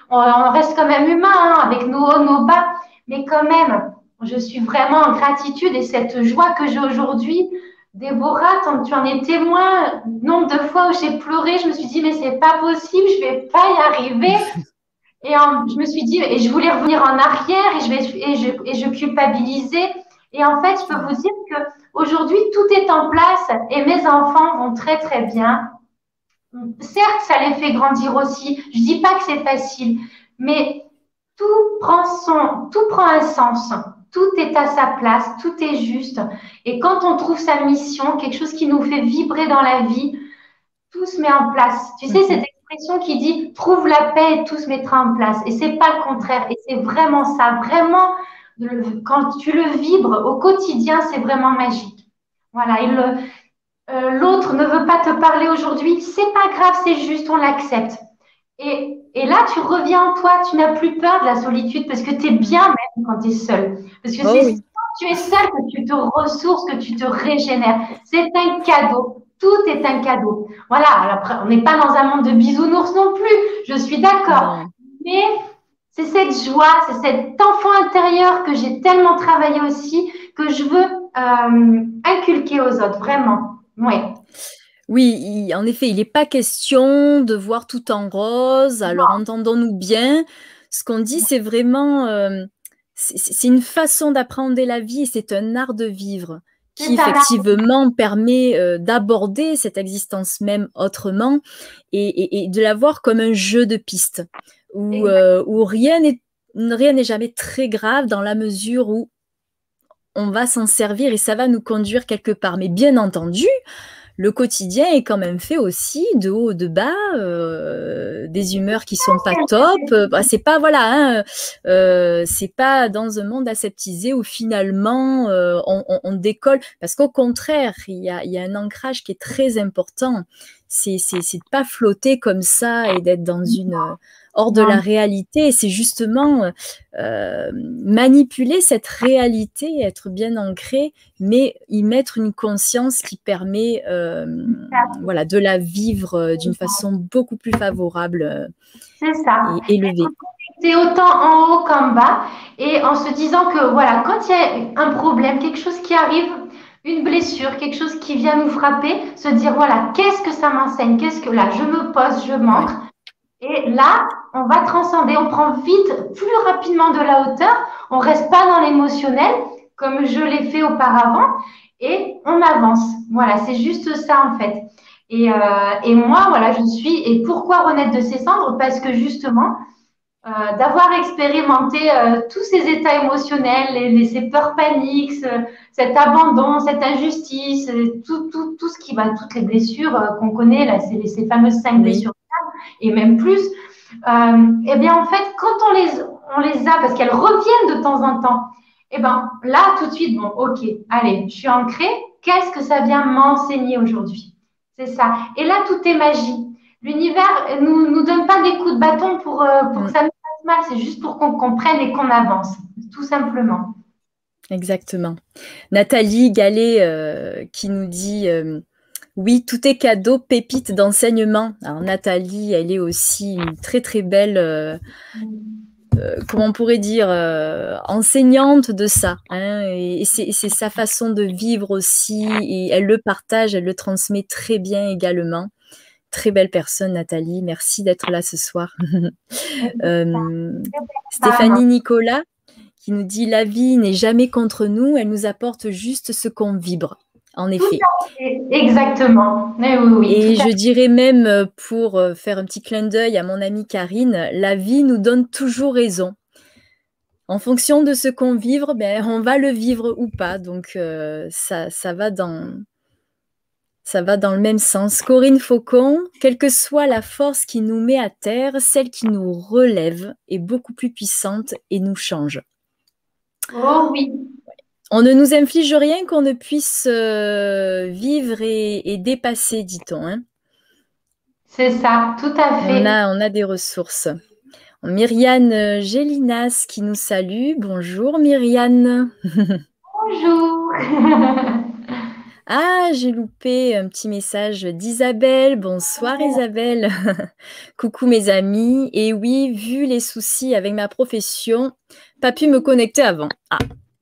qu'on reste quand même humain hein, avec nos hauts, nos bas, mais quand même, je suis vraiment en gratitude et cette joie que j'ai aujourd'hui. Déborah, tu en es témoin, nombre de fois où j'ai pleuré, je me suis dit, mais c'est pas possible, je vais pas y arriver. Et je me suis dit, et je voulais revenir en arrière et je, vais, et je, et je culpabilisais. Et en fait, je peux vous dire que aujourd'hui tout est en place et mes enfants vont très, très bien. Certes, ça les fait grandir aussi. Je dis pas que c'est facile, mais tout prend son, tout prend un sens. Tout est à sa place, tout est juste. Et quand on trouve sa mission, quelque chose qui nous fait vibrer dans la vie, tout se met en place. Tu sais, c'est qui dit trouve la paix et tout se mettra en place. Et c'est pas le contraire. Et c'est vraiment ça. Vraiment, quand tu le vibres au quotidien, c'est vraiment magique. Voilà. Et euh, l'autre ne veut pas te parler aujourd'hui. C'est pas grave, c'est juste, on l'accepte. Et, et, là, tu reviens en toi. Tu n'as plus peur de la solitude parce que tu es bien même quand tu es seul. Parce que oh c'est quand tu es seul que tu te ressources, que tu te régénères. C'est un cadeau. Tout est un cadeau. Voilà, après, on n'est pas dans un monde de bisounours non plus, je suis d'accord. Mais c'est cette joie, c'est cet enfant intérieur que j'ai tellement travaillé aussi, que je veux euh, inculquer aux autres, vraiment. Oui. Oui, en effet, il n'est pas question de voir tout en rose. Alors, entendons-nous bien. Ce qu'on dit, c'est vraiment, euh, c'est une façon d'apprendre la vie et c'est un art de vivre qui effectivement permet euh, d'aborder cette existence même autrement et, de la voir comme un jeu de piste où, euh, où rien n'est rien n'est jamais très grave dans la mesure où on va s'en servir et ça va nous conduire quelque part. Mais bien entendu, le quotidien est quand même fait aussi de haut, de bas, euh, des humeurs qui sont pas top. Euh, bah, c'est pas voilà, hein, euh, c'est pas dans un monde aseptisé où finalement euh, on, on, décolle. Parce qu'au contraire, il y a, y a, un ancrage qui est très important. C'est c'est de pas flotter comme ça et d'être dans une hors de la réalité. C'est justement euh, manipuler cette réalité, être bien ancré, mais y mettre une conscience qui permet euh, voilà, de la vivre euh, d'une façon beaucoup plus favorable ça. et élevée. C'est autant en haut qu'en bas et en se disant que voilà, quand il y a un problème, quelque chose qui arrive, une blessure, quelque chose qui vient nous frapper, se dire voilà, qu'est-ce que ça m'enseigne? Qu'est-ce que là, je me pose, je manque. Et là, on va transcender, on prend vite, plus rapidement de la hauteur, on reste pas dans l'émotionnel comme je l'ai fait auparavant et on avance. Voilà, c'est juste ça en fait. Et, euh, et, moi, voilà, je suis. Et pourquoi renaître de ses cendres? Parce que justement, euh, d'avoir expérimenté euh, tous ces états émotionnels, les, ces peurs paniques, cet abandon, cette injustice, tout, tout, tout ce qui va, toutes les blessures qu'on connaît, là, c'est ces fameuses cinq blessures et même plus. Euh, eh bien, en fait, quand on les, on les a, parce qu'elles reviennent de temps en temps, eh bien, là, tout de suite, bon, ok, allez, je suis ancrée. Qu'est-ce que ça vient m'enseigner aujourd'hui? C'est ça. Et là, tout est magie. L'univers ne nous, nous donne pas des coups de bâton pour, euh, pour que ça nous fasse mal, c'est juste pour qu'on comprenne et qu'on avance, tout simplement. Exactement. Nathalie Gallet euh, qui nous dit euh, oui, tout est cadeau, pépite d'enseignement. Alors Nathalie, elle est aussi une très très belle, euh, euh, comment on pourrait dire, euh, enseignante de ça. Hein, et, c'est sa façon de vivre aussi, et elle le partage, elle le transmet très bien également. Très belle personne, Nathalie. Merci d'être là ce soir. Stéphanie Nicolas qui nous dit la vie n'est jamais contre nous, elle nous apporte juste ce qu'on vibre en effet. Exactement. Et je dirais même, euh, pour euh, faire un petit clin d'œil à mon amie Karine, la vie nous donne toujours raison. En fonction de ce qu'on vit, ben, on va le vivre ou pas. Donc, euh, ça, ça, va dans, ça va dans le même sens. Corinne Faucon, quelle que soit la force qui nous met à terre, celle qui nous relève est beaucoup plus puissante et nous change. Oh oui, on ne nous inflige rien qu'on ne puisse euh, vivre et, dépasser, dit-on. Hein. C'est ça, tout à fait. On a, on a des ressources. Myriane euh, Gélinas qui nous salue. Bonjour Myriane. Bonjour. ah, j'ai loupé un petit message d'Isabelle. Bonsoir Isabelle. Coucou mes amis. Et oui, vu les soucis avec ma profession, pas pu me connecter avant. Ah,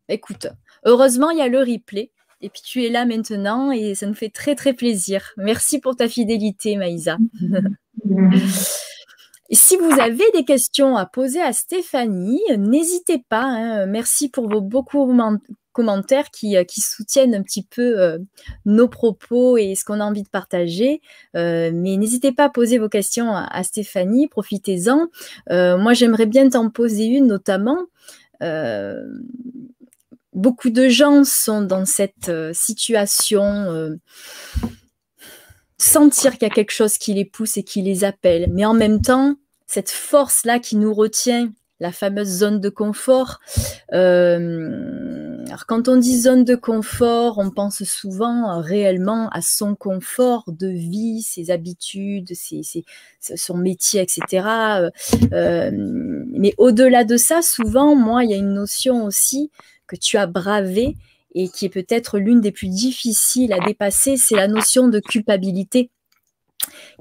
écoute, Heureusement, il y a le replay. Et puis tu es là maintenant et ça nous fait très très plaisir. Merci pour ta fidélité, Maïsa. si vous avez des questions à poser à Stéphanie, n'hésitez pas. Hein. Merci pour vos beaucoup commentaires qui, qui, soutiennent un petit peu euh, nos propos et ce qu'on a envie de partager. Euh, mais n'hésitez pas à poser vos questions à, Stéphanie, profitez-en. Euh, moi, j'aimerais bien t'en poser une notamment beaucoup de gens sont dans cette euh, situation, euh, sentir qu'il y a quelque chose qui les pousse et qui les appelle, mais en même temps, cette force-là qui nous retient, la fameuse zone de confort. Euh, alors quand on dit zone de confort, on pense souvent réellement à son confort de vie, ses habitudes, son métier, etc. mais au-delà de ça, souvent, moi, il y a une notion aussi que tu as bravé et qui est peut-être l'une des plus difficiles à dépasser, c'est la notion de culpabilité.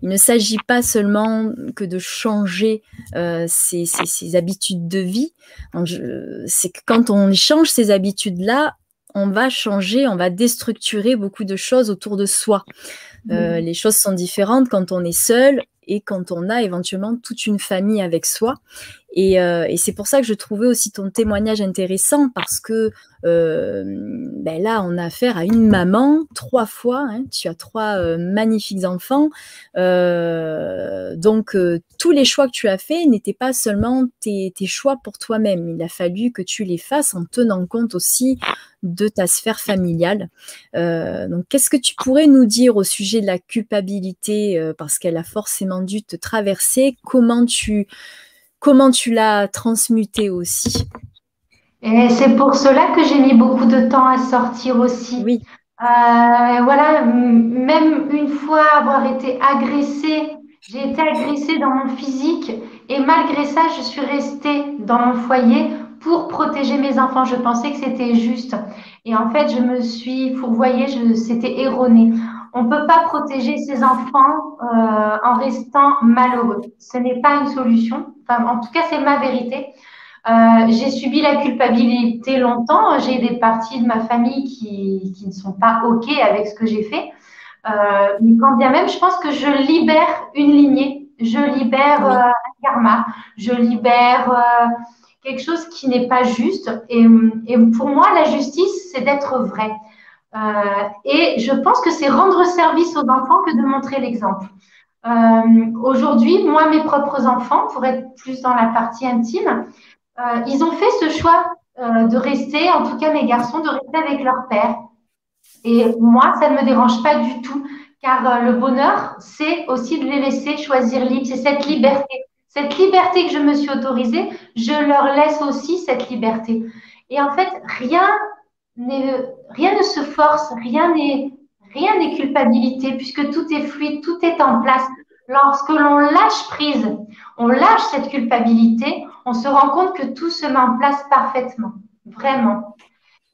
Il ne s'agit pas seulement que de changer euh, ses, habitudes de vie. C'est que quand on change ces habitudes-là, on va changer, on va déstructurer beaucoup de choses autour de soi. Euh, mmh. Les choses sont différentes quand on est seul et quand on a éventuellement toute une famille avec soi. Et, euh, et c'est pour ça que je trouvais aussi ton témoignage intéressant parce que euh, ben là, on a affaire à une maman trois fois. Hein, tu as trois euh, magnifiques enfants. Donc, tous les choix que tu as faits n'étaient pas seulement tes choix pour toi-même. Il a fallu que tu les fasses en tenant compte aussi de ta sphère familiale. donc, qu'est-ce que tu pourrais nous dire au sujet de la culpabilité parce qu'elle a forcément dû te traverser? Comment tu comment tu l'as transmuté aussi? Et c'est pour cela que j'ai mis beaucoup de temps à sortir aussi. Oui. Euh, voilà, même une fois avoir été agressée, j'ai été agressée dans mon physique et malgré ça, je suis restée dans mon foyer pour protéger mes enfants. Je pensais que c'était juste. Et en fait, je me suis fourvoyée, c'était erroné. On ne peut pas protéger ses enfants euh, en restant malheureux. Ce n'est pas une solution. Enfin, en tout cas, c'est ma vérité. Euh, j'ai subi la culpabilité longtemps. J'ai des parties de ma famille qui, qui ne sont pas OK avec ce que j'ai fait. Euh, mais quand bien même, je pense que je libère une lignée, je libère euh, un karma, je libère euh, quelque chose qui n'est pas juste. Et, et, pour moi, la justice, c'est d'être vrai. Euh, et je pense que c'est rendre service aux enfants que de montrer l'exemple. Euh, Aujourd'hui, moi, mes propres enfants, pour être plus dans la partie intime, euh, ils ont fait ce choix de rester, en tout cas mes garçons, de rester avec leur père. Et moi, ça ne me dérange pas du tout, car le bonheur, c'est aussi de les laisser choisir libre. C'est cette liberté. Cette liberté que je me suis autorisée, je leur laisse aussi cette liberté. Et en fait, rien, rien ne se force, rien n'est rien n'est culpabilité, puisque tout est fluide, tout est en place. Lorsque l'on lâche prise, on lâche cette culpabilité, on se rend compte que tout se met en place parfaitement, vraiment.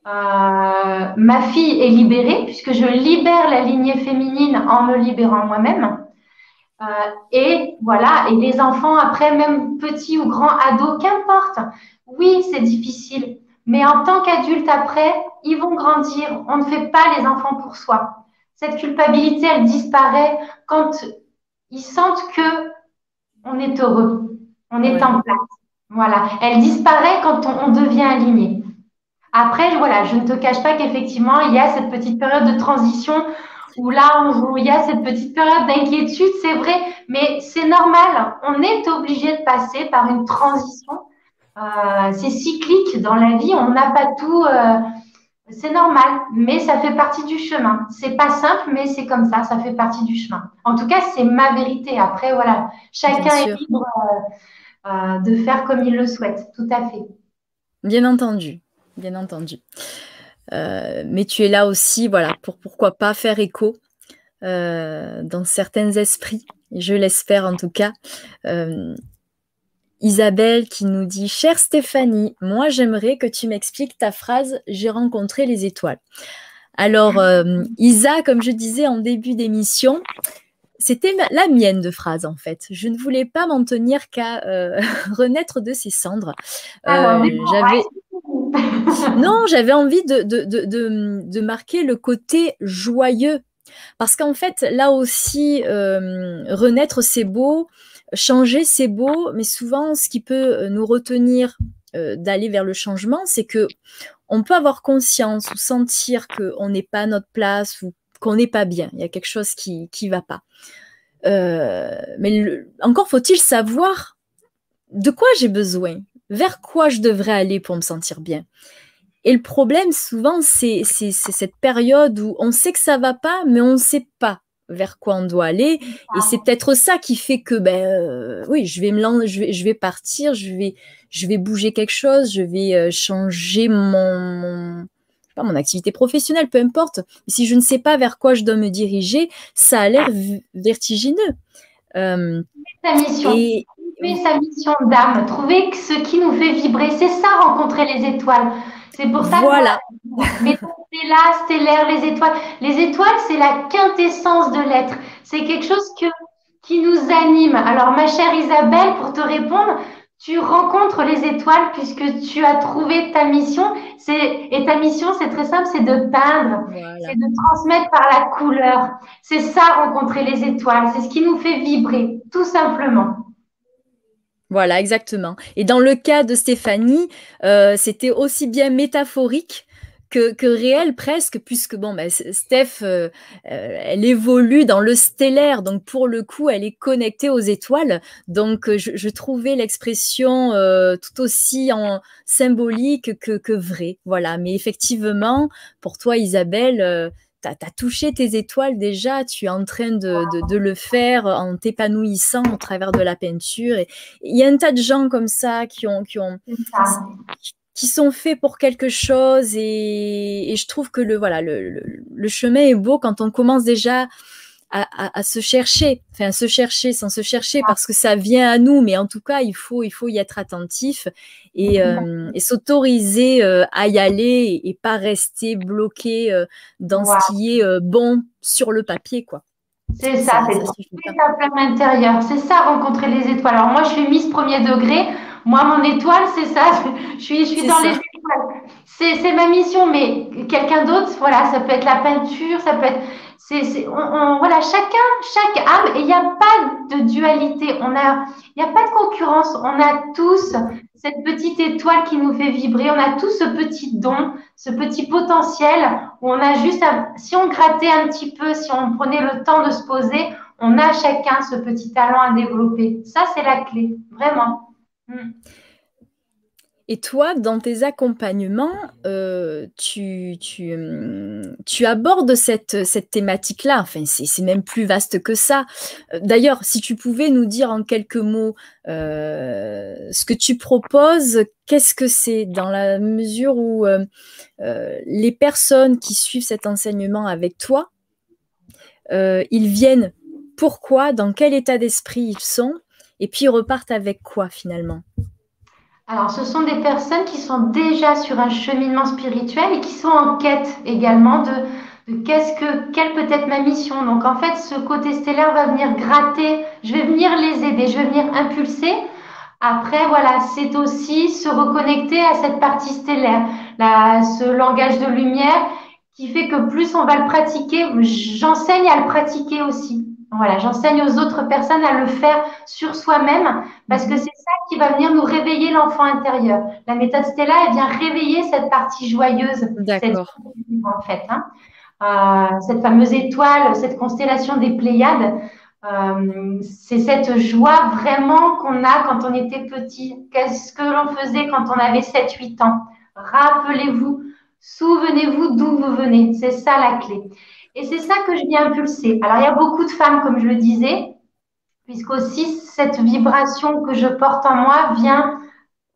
Euh, ma fille est libérée puisque je libère la lignée féminine en me libérant moi-même. Euh, et voilà, et les enfants après, même petits ou grands ados, qu'importe. Oui, c'est difficile, mais en tant qu'adulte après, ils vont grandir. On ne fait pas les enfants pour soi. Cette culpabilité, elle disparaît quand ils sentent que on est heureux, on est en place. Voilà, elle disparaît quand on, on, devient aligné. Après, voilà, je ne te cache pas qu'effectivement, il y a cette petite période de transition où là, on, où il y a cette petite période d'inquiétude, c'est vrai, mais c'est normal. On est obligé de passer par une transition. Euh, c'est cyclique dans la vie. On n'a pas tout. Euh, c'est normal, mais ça fait partie du chemin. C'est pas simple, mais c'est comme ça, ça fait partie du chemin. En tout cas, c'est ma vérité. Après, voilà, chacun est libre euh, de faire comme il le souhaite. Tout à fait. Bien entendu, bien entendu. Mais tu es là aussi, voilà, pour pourquoi pas faire écho dans certains esprits. Je l'espère en tout cas. Euh, Isabelle qui nous dit Chère Stéphanie, moi j'aimerais que tu m'expliques ta phrase J'ai rencontré les étoiles. Alors, euh, Isa, comme je disais en début d'émission, c'était la mienne de phrase en fait. Je ne voulais pas m'en tenir qu'à euh, renaître de ses cendres. Euh, j'avais non, j'avais envie de, de, de, de, marquer le côté joyeux parce qu'en fait, là aussi, euh, renaître c'est beau. Changer, c'est beau, mais souvent, ce qui peut nous retenir euh, d'aller vers le changement, c'est que on peut avoir conscience ou sentir qu'on n'est pas à notre place ou qu'on n'est pas bien. Il y a quelque chose qui qui va pas. Euh, mais encore faut-il savoir de quoi j'ai besoin, vers quoi je devrais aller pour me sentir bien. Et le problème, souvent, c'est cette période où on sait que ça va pas, mais on ne sait pas vers quoi on doit aller. Et c'est peut-être ça qui fait que, ben, euh, oui, je vais me je vais, je vais partir, je vais, je vais bouger quelque chose, je vais euh, changer mon, mon, pas, mon activité professionnelle, peu importe. Si je ne sais pas vers quoi je dois me diriger, ça a l'air vertigineux. Euh, sa mission. Et, trouver sa mission d'âme, trouver ce qui nous fait vibrer, c'est ça, rencontrer les étoiles. C'est pour ça voilà. que mais c'est là, les étoiles. Les étoiles, c'est la quintessence de l'être. C'est quelque chose que, qui nous anime. Alors, ma chère Isabelle, pour te répondre, tu rencontres les étoiles puisque tu as trouvé ta mission. C'est, et ta mission, c'est très simple, c'est de peindre, voilà. c'est de transmettre par la couleur. C'est ça, rencontrer les étoiles. C'est ce qui nous fait vibrer, tout simplement. Voilà, exactement. Et dans le cas de Stéphanie, euh, c'était aussi bien métaphorique que, que réel presque, puisque bon, bah, Steph, euh, euh, elle évolue dans le stellaire, donc pour le coup, elle est connectée aux étoiles. Donc, euh, je, je trouvais l'expression tout aussi en symbolique que, que vraie. Voilà. Mais effectivement, pour toi, Isabelle, tu as, touché tes étoiles déjà, tu es en train de, de, de le faire en t'épanouissant au travers de la peinture. Il y a un tas de gens comme ça qui ont, qui ont, qui sont faits pour quelque chose et, et je trouve que le voilà le, le, chemin est beau quand on commence déjà à, à, à, se chercher, enfin se chercher sans se chercher parce que ça vient à nous, mais en tout cas il faut il faut y être attentif et, euh, et s'autoriser euh, à y aller et, pas rester bloqué euh, dans ce qui est bon sur le papier quoi. C'est ça, c'est ça, ça flamme intérieure. C'est ça, rencontrer les étoiles. Alors moi, je suis Miss premier degré. Moi, mon étoile, c'est ça. Je suis, je suis dans les étoiles. C'est ma mission, mais quelqu'un d'autre, voilà, ça peut être la peinture, ça peut être. C'est, on, voilà, chacun, chaque âme, et il n'y a pas de dualité. On a, il n'y a pas de concurrence. On a tous cette petite étoile qui nous fait vibrer. On a tous ce petit don, ce petit potentiel où on a juste, si on grattait un petit peu, si on prenait le temps de se poser, on a chacun ce petit talent à développer. Ça, c'est la clé, vraiment. Et toi, dans tes accompagnements, euh, hum, tu, abordes cette, cette thématique-là. Enfin, c'est même plus vaste que ça. Euh, d'ailleurs, si tu pouvais nous dire en quelques mots euh, ce que tu proposes, qu'est-ce que c'est dans la mesure où les personnes qui suivent cet enseignement avec toi, ils viennent? Pourquoi, dans quel état d'esprit ils sont? Et puis ils repartent avec quoi finalement? Alors, ce sont des personnes qui sont déjà sur un cheminement spirituel et qui sont en quête également de, qu'est-ce que, quelle peut être ma mission. Donc, en fait, ce côté stellaire va venir gratter, je vais venir les aider, je vais venir impulser. Après, voilà, c'est aussi se reconnecter à cette partie stellaire, ce langage de lumière qui fait que plus on va le pratiquer, j'enseigne à le pratiquer aussi. Voilà, j'enseigne aux autres personnes à le faire sur soi-même parce que c'est ça qui va venir nous réveiller l'enfant intérieur. La méthode Stella, elle vient réveiller cette partie joyeuse. D'accord. En fait, hein. euh, cette fameuse étoile, cette constellation des Pléiades, euh, c'est cette joie vraiment qu'on a quand on était petit. Qu'est-ce que l'on faisait quand on avait 7-8 ans? Rappelez-vous, souvenez-vous d'où vous venez. C'est ça la clé. Et c'est ça que je viens impulser. Alors, il y a beaucoup de femmes, comme je le disais, puisqu'aussi cette vibration que je porte en moi vient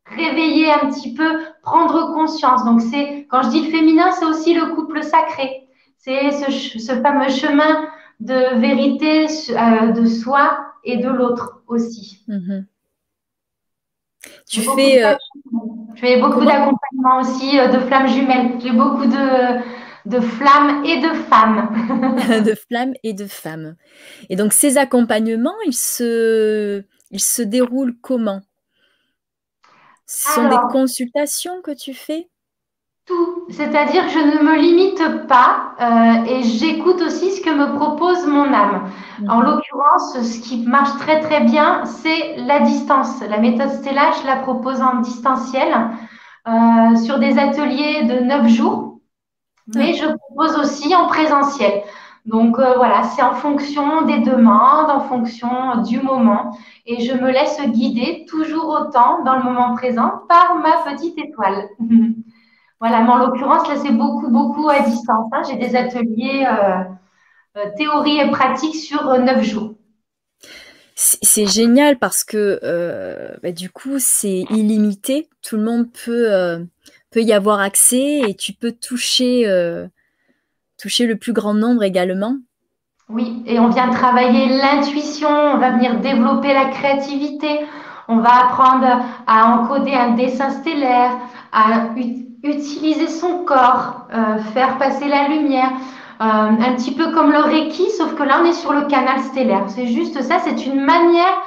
réveiller un petit peu, prendre conscience. Donc, c'est quand je dis le féminin, c'est aussi le couple sacré. C'est ce, fameux chemin de vérité euh, de soi et de l'autre aussi. Mm-hmm. Tu fais. Euh, je fais beaucoup d'accompagnement aussi euh, de flammes jumelles. J'ai beaucoup de de flammes et de femmes. de flammes et de femmes. Et donc ces accompagnements, ils se, ils se déroulent comment? Ce sont des consultations que tu fais? Tout, c'est-à-dire que je ne me limite pas euh, et j'écoute aussi ce que me propose mon âme. Mhm. En l'occurrence, ce qui marche très très bien, c'est la distance. La méthode Stella, je la propose en distanciel euh, sur des ateliers de 9 jours mais je propose aussi en présentiel. Donc euh, voilà, c'est en fonction des demandes, en fonction du moment. Et je me laisse guider toujours autant dans le moment présent par ma petite étoile. voilà, mais en l'occurrence, là, c'est beaucoup, beaucoup à distance. Hein. J'ai des ateliers euh, euh, théorie et pratique sur neuf jours. C'est génial parce que bah, du coup, c'est illimité. Tout le monde peut peut y avoir accès et tu peux toucher, euh, toucher le plus grand nombre également. Oui, et on vient travailler l'intuition, on va venir développer la créativité, on va apprendre à encoder un dessin stellaire, à utiliser son corps, euh, faire passer la lumière. Euh, un petit peu comme le Reiki, sauf que là on est sur le canal stellaire. C'est juste ça, c'est une manière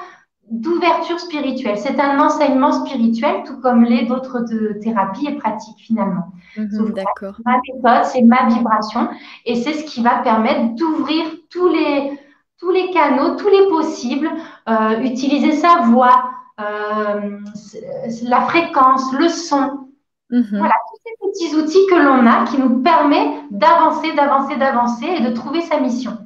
d'ouverture spirituelle. C'est un enseignement spirituel, tout comme les d'autres thérapies et pratiques finalement. D'accord. Ma méthode, c'est ma vibration et c'est ce qui va permettre d'ouvrir tous les, tous les canaux, tous les possibles, euh, utiliser sa voix, la fréquence, le son. Mhm. Voilà, tous ces petits outils que l'on a qui nous permettent d'avancer, d'avancer, d'avancer et de trouver sa mission.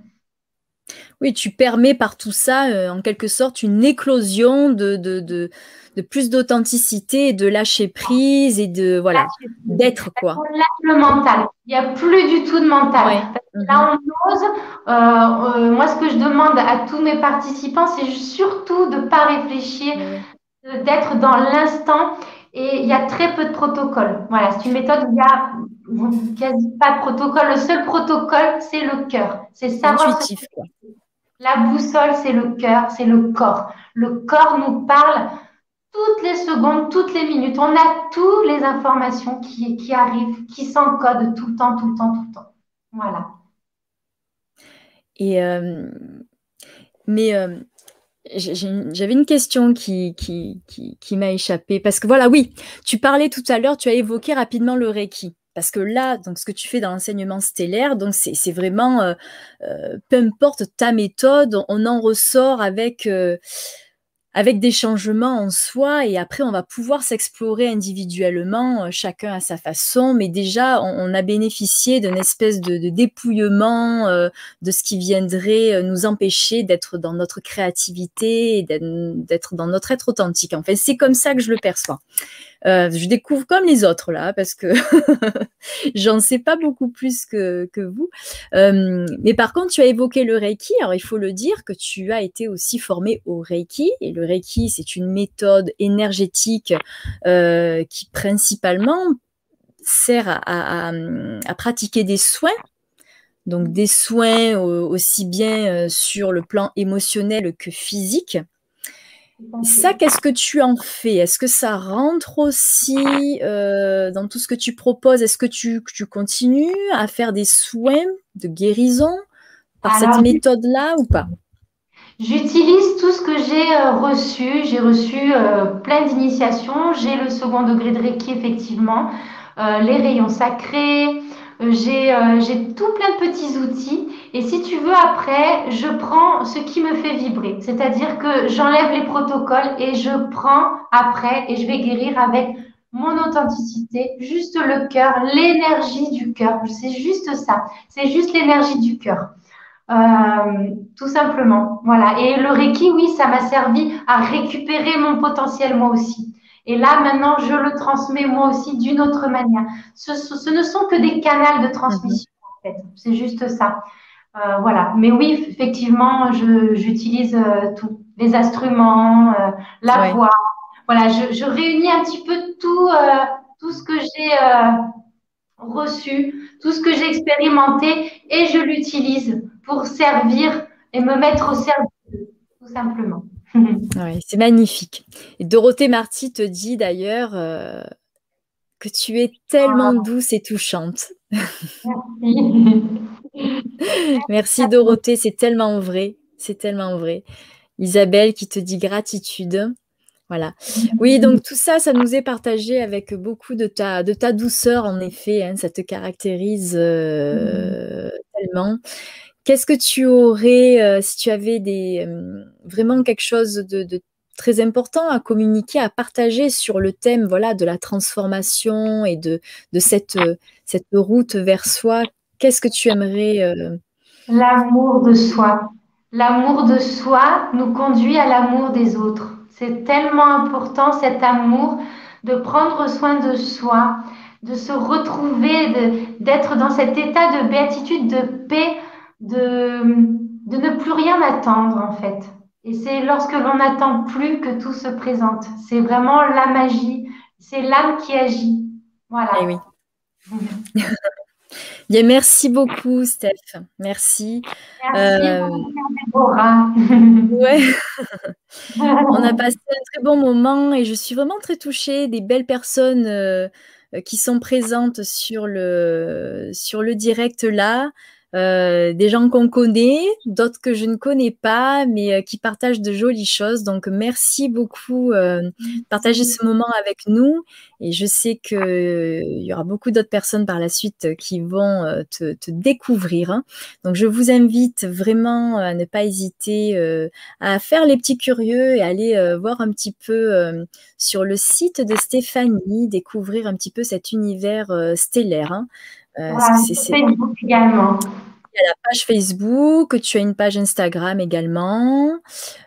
Oui, tu permets par tout ça, en quelque sorte, une éclosion de, de, de, de plus d'authenticité de lâcher prise et de voilà d'être quoi. le mental. Il n'y a plus du tout de mental. Là, on ose. Euh, euh, moi, ce que je demande à tous mes participants, c'est surtout de ne pas réfléchir, d'être dans l'instant. Et il y a très peu de protocoles. Voilà, c'est une méthode où il n'y a quasi pas de protocole. Le seul protocole, c'est le cœur. C'est savoir. Intuitif, La boussole, c'est le cœur, c'est le corps. Le corps nous parle toutes les secondes, toutes les minutes. On a toutes les informations qui, arrivent, qui s'encodent tout le temps, tout le temps, tout le temps. Voilà. Et euh, mais euh, j'avais une question qui, qui, qui, qui m'a échappé. Parce que voilà, oui, tu parlais tout à l'heure, tu as évoqué rapidement le Reiki. Parce que là, donc ce que tu fais dans l'enseignement stellaire, donc c'est vraiment, euh, peu importe ta méthode, on en ressort avec avec des changements en soi et après on va pouvoir s'explorer individuellement, euh, chacun à sa façon, mais déjà on, a bénéficié d'une espèce de, dépouillement euh, de ce qui viendrait euh, nous empêcher d'être dans notre créativité d'être dans notre être authentique. En fait, c'est comme ça que je le perçois. Euh, je découvre comme les autres là, parce que j'en sais pas beaucoup plus que, que vous. Euh, mais par contre, tu as évoqué le Reiki. Alors, il faut le dire que tu as été aussi formé au Reiki. Et le Reiki, c'est une méthode énergétique euh, qui principalement sert à, à, à, pratiquer des soins donc des soins aussi bien sur le plan émotionnel que physique. Ça, qu'est-ce que tu en fais? Est-ce que ça rentre aussi euh, dans tout ce que tu proposes? Est-ce que tu, tu, continues à faire des soins de guérison par cette méthode-là ou pas? J'utilise tout ce que j'ai euh, reçu. J'ai reçu euh, plein d'initiations. J'ai le second degré de Reiki, effectivement, les rayons sacrés. J'ai tout plein de petits outils. Et si tu veux, après, je prends ce qui me fait vibrer. C'est-à-dire que j'enlève les protocoles et je prends après et je vais guérir avec mon authenticité, juste le cœur, l'énergie du cœur. C'est juste ça. C'est juste l'énergie du cœur. Euh, tout simplement. Voilà. Et le Reiki, oui, ça m'a servi à récupérer mon potentiel moi aussi. Et là, maintenant, je le transmets moi aussi d'une autre manière. Ce, ce, ne sont que des canaux de transmission, en fait. C'est juste ça. Euh, voilà. Mais oui, effectivement, j'utilise euh, tous les instruments, euh, la voix. Voilà, je, je, réunis un petit peu tout, tout ce que j'ai reçu, tout ce que j'ai expérimenté et je l'utilise pour servir et me mettre au service, tout simplement. Oui, c'est magnifique. Et Dorothée Marty te dit d'ailleurs que tu es tellement ah. douce et touchante. Merci. Merci Dorothée, c'est tellement vrai. C'est tellement vrai. Isabelle qui te dit gratitude. Voilà. Oui, donc tout ça, ça nous est partagé avec beaucoup de ta, de ta douceur, en effet. Hein, ça te caractérise euh, tellement. Qu'est-ce que tu aurais, euh, si tu avais des, euh, vraiment quelque chose de, très important à communiquer, à partager sur le thème voilà, de la transformation et de, de cette, cette route vers soi? Qu'est-ce que tu aimerais L'amour de soi. L'amour de soi nous conduit à l'amour des autres. C'est tellement important cet amour de prendre soin de soi, de se retrouver, d'être dans cet état de béatitude, de paix, de, de ne plus rien attendre en fait. Et c'est lorsque l'on n'attend plus que tout se présente. C'est vraiment la magie, c'est l'âme qui agit. Voilà. Eh oui. merci beaucoup, Steph. Merci. Merci euh... ouais. On a passé un très bon moment et je suis vraiment très touchée des belles personnes euh, qui sont présentes sur le, sur le direct là. Euh, des gens qu'on connaît, d'autres que je ne connais pas, mais euh, qui partagent de jolies choses. Donc, merci beaucoup euh, de partager ce moment avec nous. Et je sais qu'il y aura beaucoup d'autres personnes par la suite qui vont te, découvrir. Hein. Donc, je vous invite vraiment à ne pas hésiter à faire les petits curieux et aller voir un petit peu sur le site de Stéphanie, découvrir un petit peu cet univers stellaire. Hein. Euh, c'est Facebook également. Il y a la page Facebook, tu as une page Instagram également.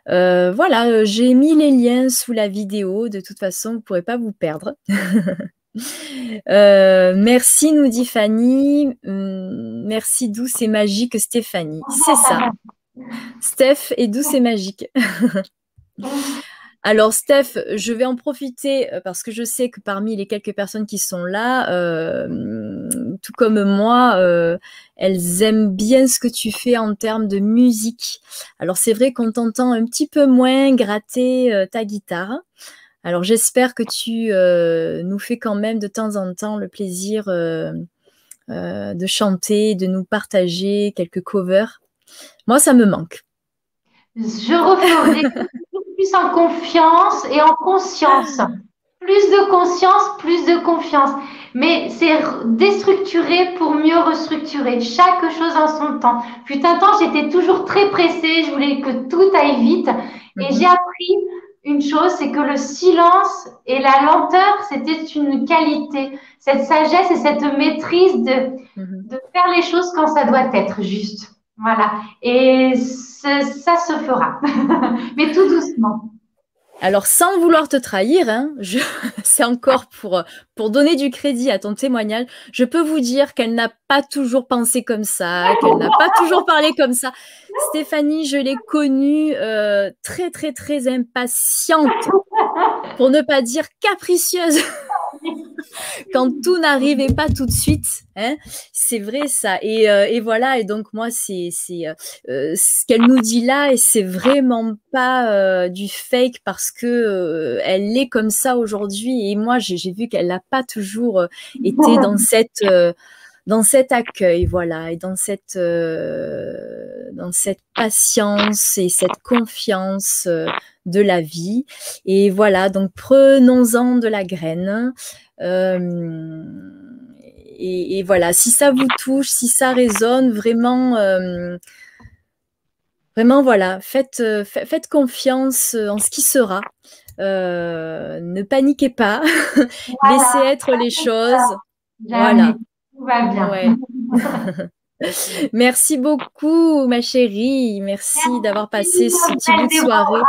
Euh, voilà, euh, j'ai mis les liens sous la vidéo. De toute façon, vous ne pourrez pas vous perdre. merci, nous dit Fanny. Hum, merci, douce et magique Stéphanie. C'est ça. Steph est douce et magique. Alors, Steph, je vais en profiter euh, parce que je sais que parmi les quelques personnes qui sont là, euh, tout comme moi, euh, elles aiment bien ce que tu fais en termes de musique. Alors, c'est vrai qu'on t'entend un petit peu moins gratter ta guitare. Alors, j'espère que tu nous fais quand même de temps en temps le plaisir de chanter, de nous partager quelques covers. Moi, ça me manque. Je referai plus en confiance et en conscience. Plus de conscience, plus de confiance. Mais c'est déstructurer pour mieux restructurer. Chaque chose en son temps. Fut un temps, j'étais toujours très pressée. Je voulais que tout aille vite. Et mhm. j'ai appris une chose, c'est que le silence et la lenteur, c'était une qualité. Cette sagesse et cette maîtrise de, mhm. de faire les choses quand ça doit être juste. Voilà. Et ça se fera, mais tout doucement. Alors, sans vouloir te trahir, hein, c'est encore pour, donner du crédit à ton témoignage, je peux vous dire qu'elle n'a pas toujours pensé comme ça, qu'elle n'a pas toujours parlé comme ça. Stéphanie, je l'ai connue euh, très, très, très impatiente, pour ne pas dire capricieuse. quand tout n'arrivait pas tout de suite. Hein, c'est vrai ça. Et, euh, et, voilà. Et donc moi, c'est euh, euh, ce qu'elle nous dit là, et c'est vraiment pas du fake parce que elle est comme ça aujourd'hui. Et moi, j'ai vu qu'elle n'a pas toujours été dans cette dans cet accueil, voilà, et dans cette, dans cette patience et cette confiance de la vie. Et voilà, donc prenons-en de la graine. Euh, et, voilà, si ça vous touche, si ça résonne, vraiment, euh, vraiment voilà, faites, euh, faites confiance en ce qui sera. ne paniquez pas, laissez être les choses. Voilà. Tout va bien. Merci beaucoup, ma chérie. Merci, d'avoir passé ce petit bout de soirée.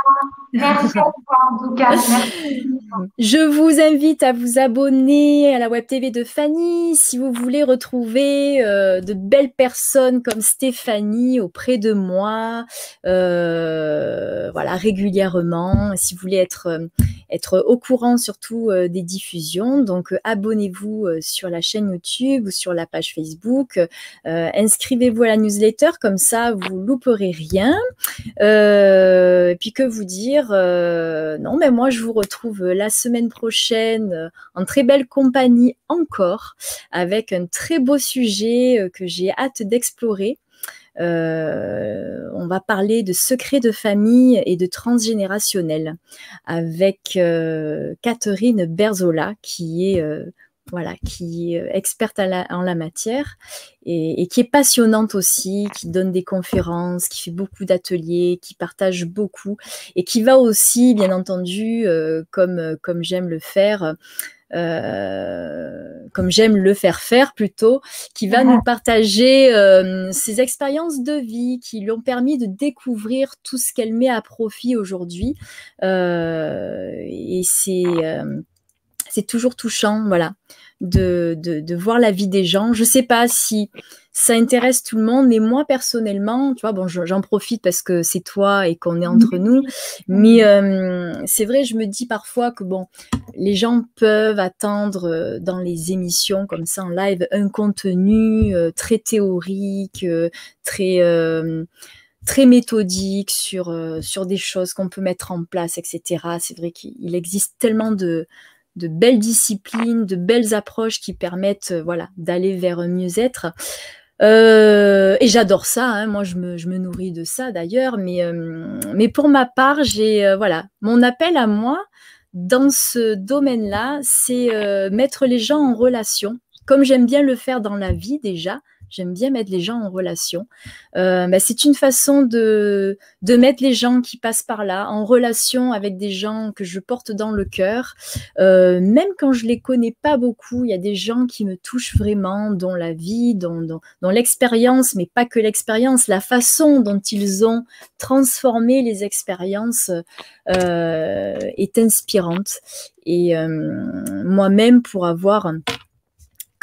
Merci à toi, en tout cas. Je vous invite à vous abonner à la Web TV de Fanny si vous voulez retrouver euh, de belles personnes comme Stéphanie auprès de moi, euh, voilà régulièrement. Si vous voulez être euh, être au courant surtout des diffusions, donc abonnez-vous sur la chaîne YouTube ou sur la page Facebook. Inscrivez-vous à la newsletter comme ça vous louperez rien. et puis que vous dire Non, mais moi je vous retrouve la semaine prochaine euh, en très belle compagnie encore avec un très beau sujet euh, que j'ai hâte d'explorer. Euh, on va parler de secrets de famille et de transgénérationnel avec Catherine Berzola qui est voilà, qui est experte en la matière et, qui est passionnante aussi, qui donne des conférences, qui fait beaucoup d'ateliers, qui partage beaucoup et qui va aussi, bien entendu, euh, comme, comme j'aime le faire, euh, comme j'aime le faire faire plutôt, qui va nous partager euh, ses expériences de vie qui lui ont permis de découvrir tout ce qu'elle met à profit aujourd'hui. et c'est c'est toujours touchant, voilà, de, de, voir la vie des gens. Je sais pas si ça intéresse tout le monde, mais moi personnellement, tu vois, bon, j'en profite parce que c'est toi et qu'on est entre nous, mais euh, c'est vrai, je me dis parfois que bon, les gens peuvent attendre euh, dans les émissions comme ça en live un contenu euh, très théorique, très très méthodique sur, sur des choses qu'on peut mettre en place, etc. C'est vrai qu'il existe tellement de, de belles disciplines, de belles approches qui permettent euh, voilà, d'aller vers mieux-être. et j'adore ça, hein. moi je me, je me, nourris de ça d'ailleurs, mais, mais pour ma part, j'ai voilà, mon appel à moi dans ce domaine-là, c'est mettre les gens en relation, comme j'aime bien le faire dans la vie déjà, J'aime bien mettre les gens en relation. Euh, bah, c'est une façon de, mettre les gens qui passent par là en relation avec des gens que je porte dans le cœur. Euh, même quand je les connais pas beaucoup, il y a des gens qui me touchent vraiment, dont la vie, dont, dont, l'expérience, mais pas que l'expérience, la façon dont ils ont transformé les expériences euh, est inspirante. Et moi-même, pour avoir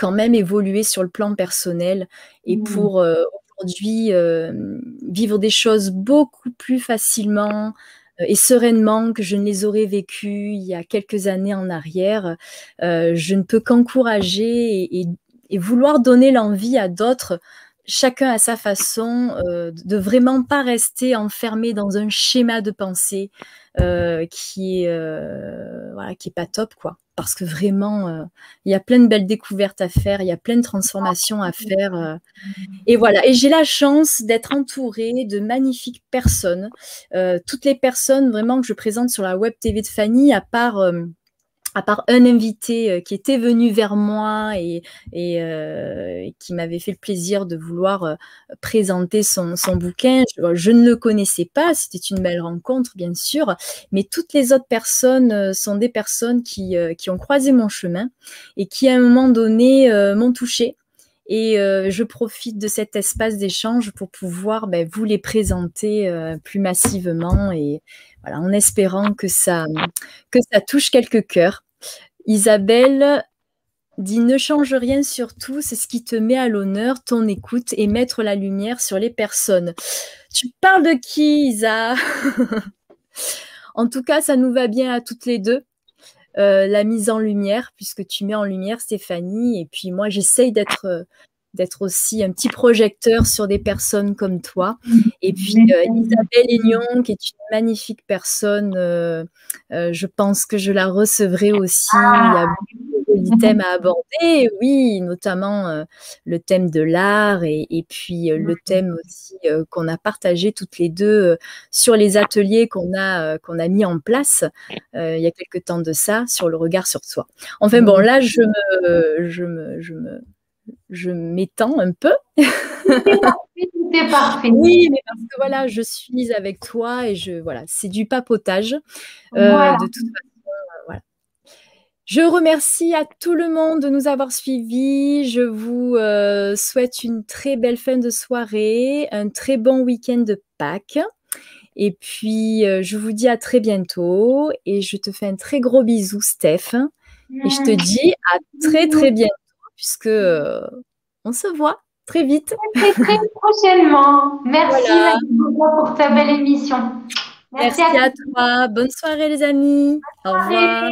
quand même évoluer sur le plan personnel et mmh. pour euh, aujourd'hui euh, vivre des choses beaucoup plus facilement euh, et sereinement que je ne les aurais vécues il y a quelques années en arrière. je ne peux qu'encourager et, et, vouloir donner l'envie à d'autres chacun à sa façon, de vraiment pas rester enfermé dans un schéma de pensée qui est voilà qui est pas top quoi parce que vraiment, euh, il y a plein de belles découvertes à faire, il y a plein de transformations à faire. Euh. et voilà, et j'ai la chance d'être entourée de magnifiques personnes. Euh, toutes les personnes vraiment que je présente sur la web TV de Fanny, à part à part un invité euh, qui était venu vers moi et, euh, qui m'avait fait le plaisir de vouloir euh, présenter son, bouquin, je, ne le connaissais pas, c'était une belle rencontre bien sûr, mais toutes les autres personnes sont des personnes qui, ont croisé mon chemin et qui à un moment donné m'ont touché. Et je profite de cet espace d'échange pour pouvoir ben, vous les présenter plus massivement et voilà, en espérant que ça, que ça touche quelques cœurs. Isabelle dit ne change rien sur tout, c'est ce qui te met à l'honneur, ton écoute et mettre la lumière sur les personnes. Tu parles de qui, Isa? En tout cas, ça nous va bien à toutes les deux. Euh, la mise en lumière, puisque tu mets en lumière Stéphanie, et puis moi j'essaye d'être d'être aussi un petit projecteur sur des personnes comme toi. Et puis euh, Isabelle Aignon, qui est une magnifique personne, euh, euh, je pense que je la recevrai aussi. Il y a ah. beaucoup de thèmes à aborder, oui, notamment le thème de l'art et, et, puis le thème aussi qu'on a partagé toutes les deux sur les ateliers qu'on a, qu'on a mis en place il y a quelque temps de ça, sur le regard sur soi. Enfin bon, là, je me, je me, je me je m'étends un peu. C'est parfait, Oui, mais parce que voilà, je suis avec toi et je voilà, c'est du papotage. Euh, de toute façon, euh, voilà. Je remercie à tout le monde de nous avoir suivis. Je vous euh, souhaite une très belle fin de soirée, un très bon week-end de Pâques. Et puis, je vous dis à très bientôt et je te fais un très gros bisou, Steph. Et je te dis à très, très bientôt puisque euh, on se voit très vite. Très, très prochainement. Merci pour ta belle émission. Merci, à, toi. Bonne soirée les amis. Au revoir.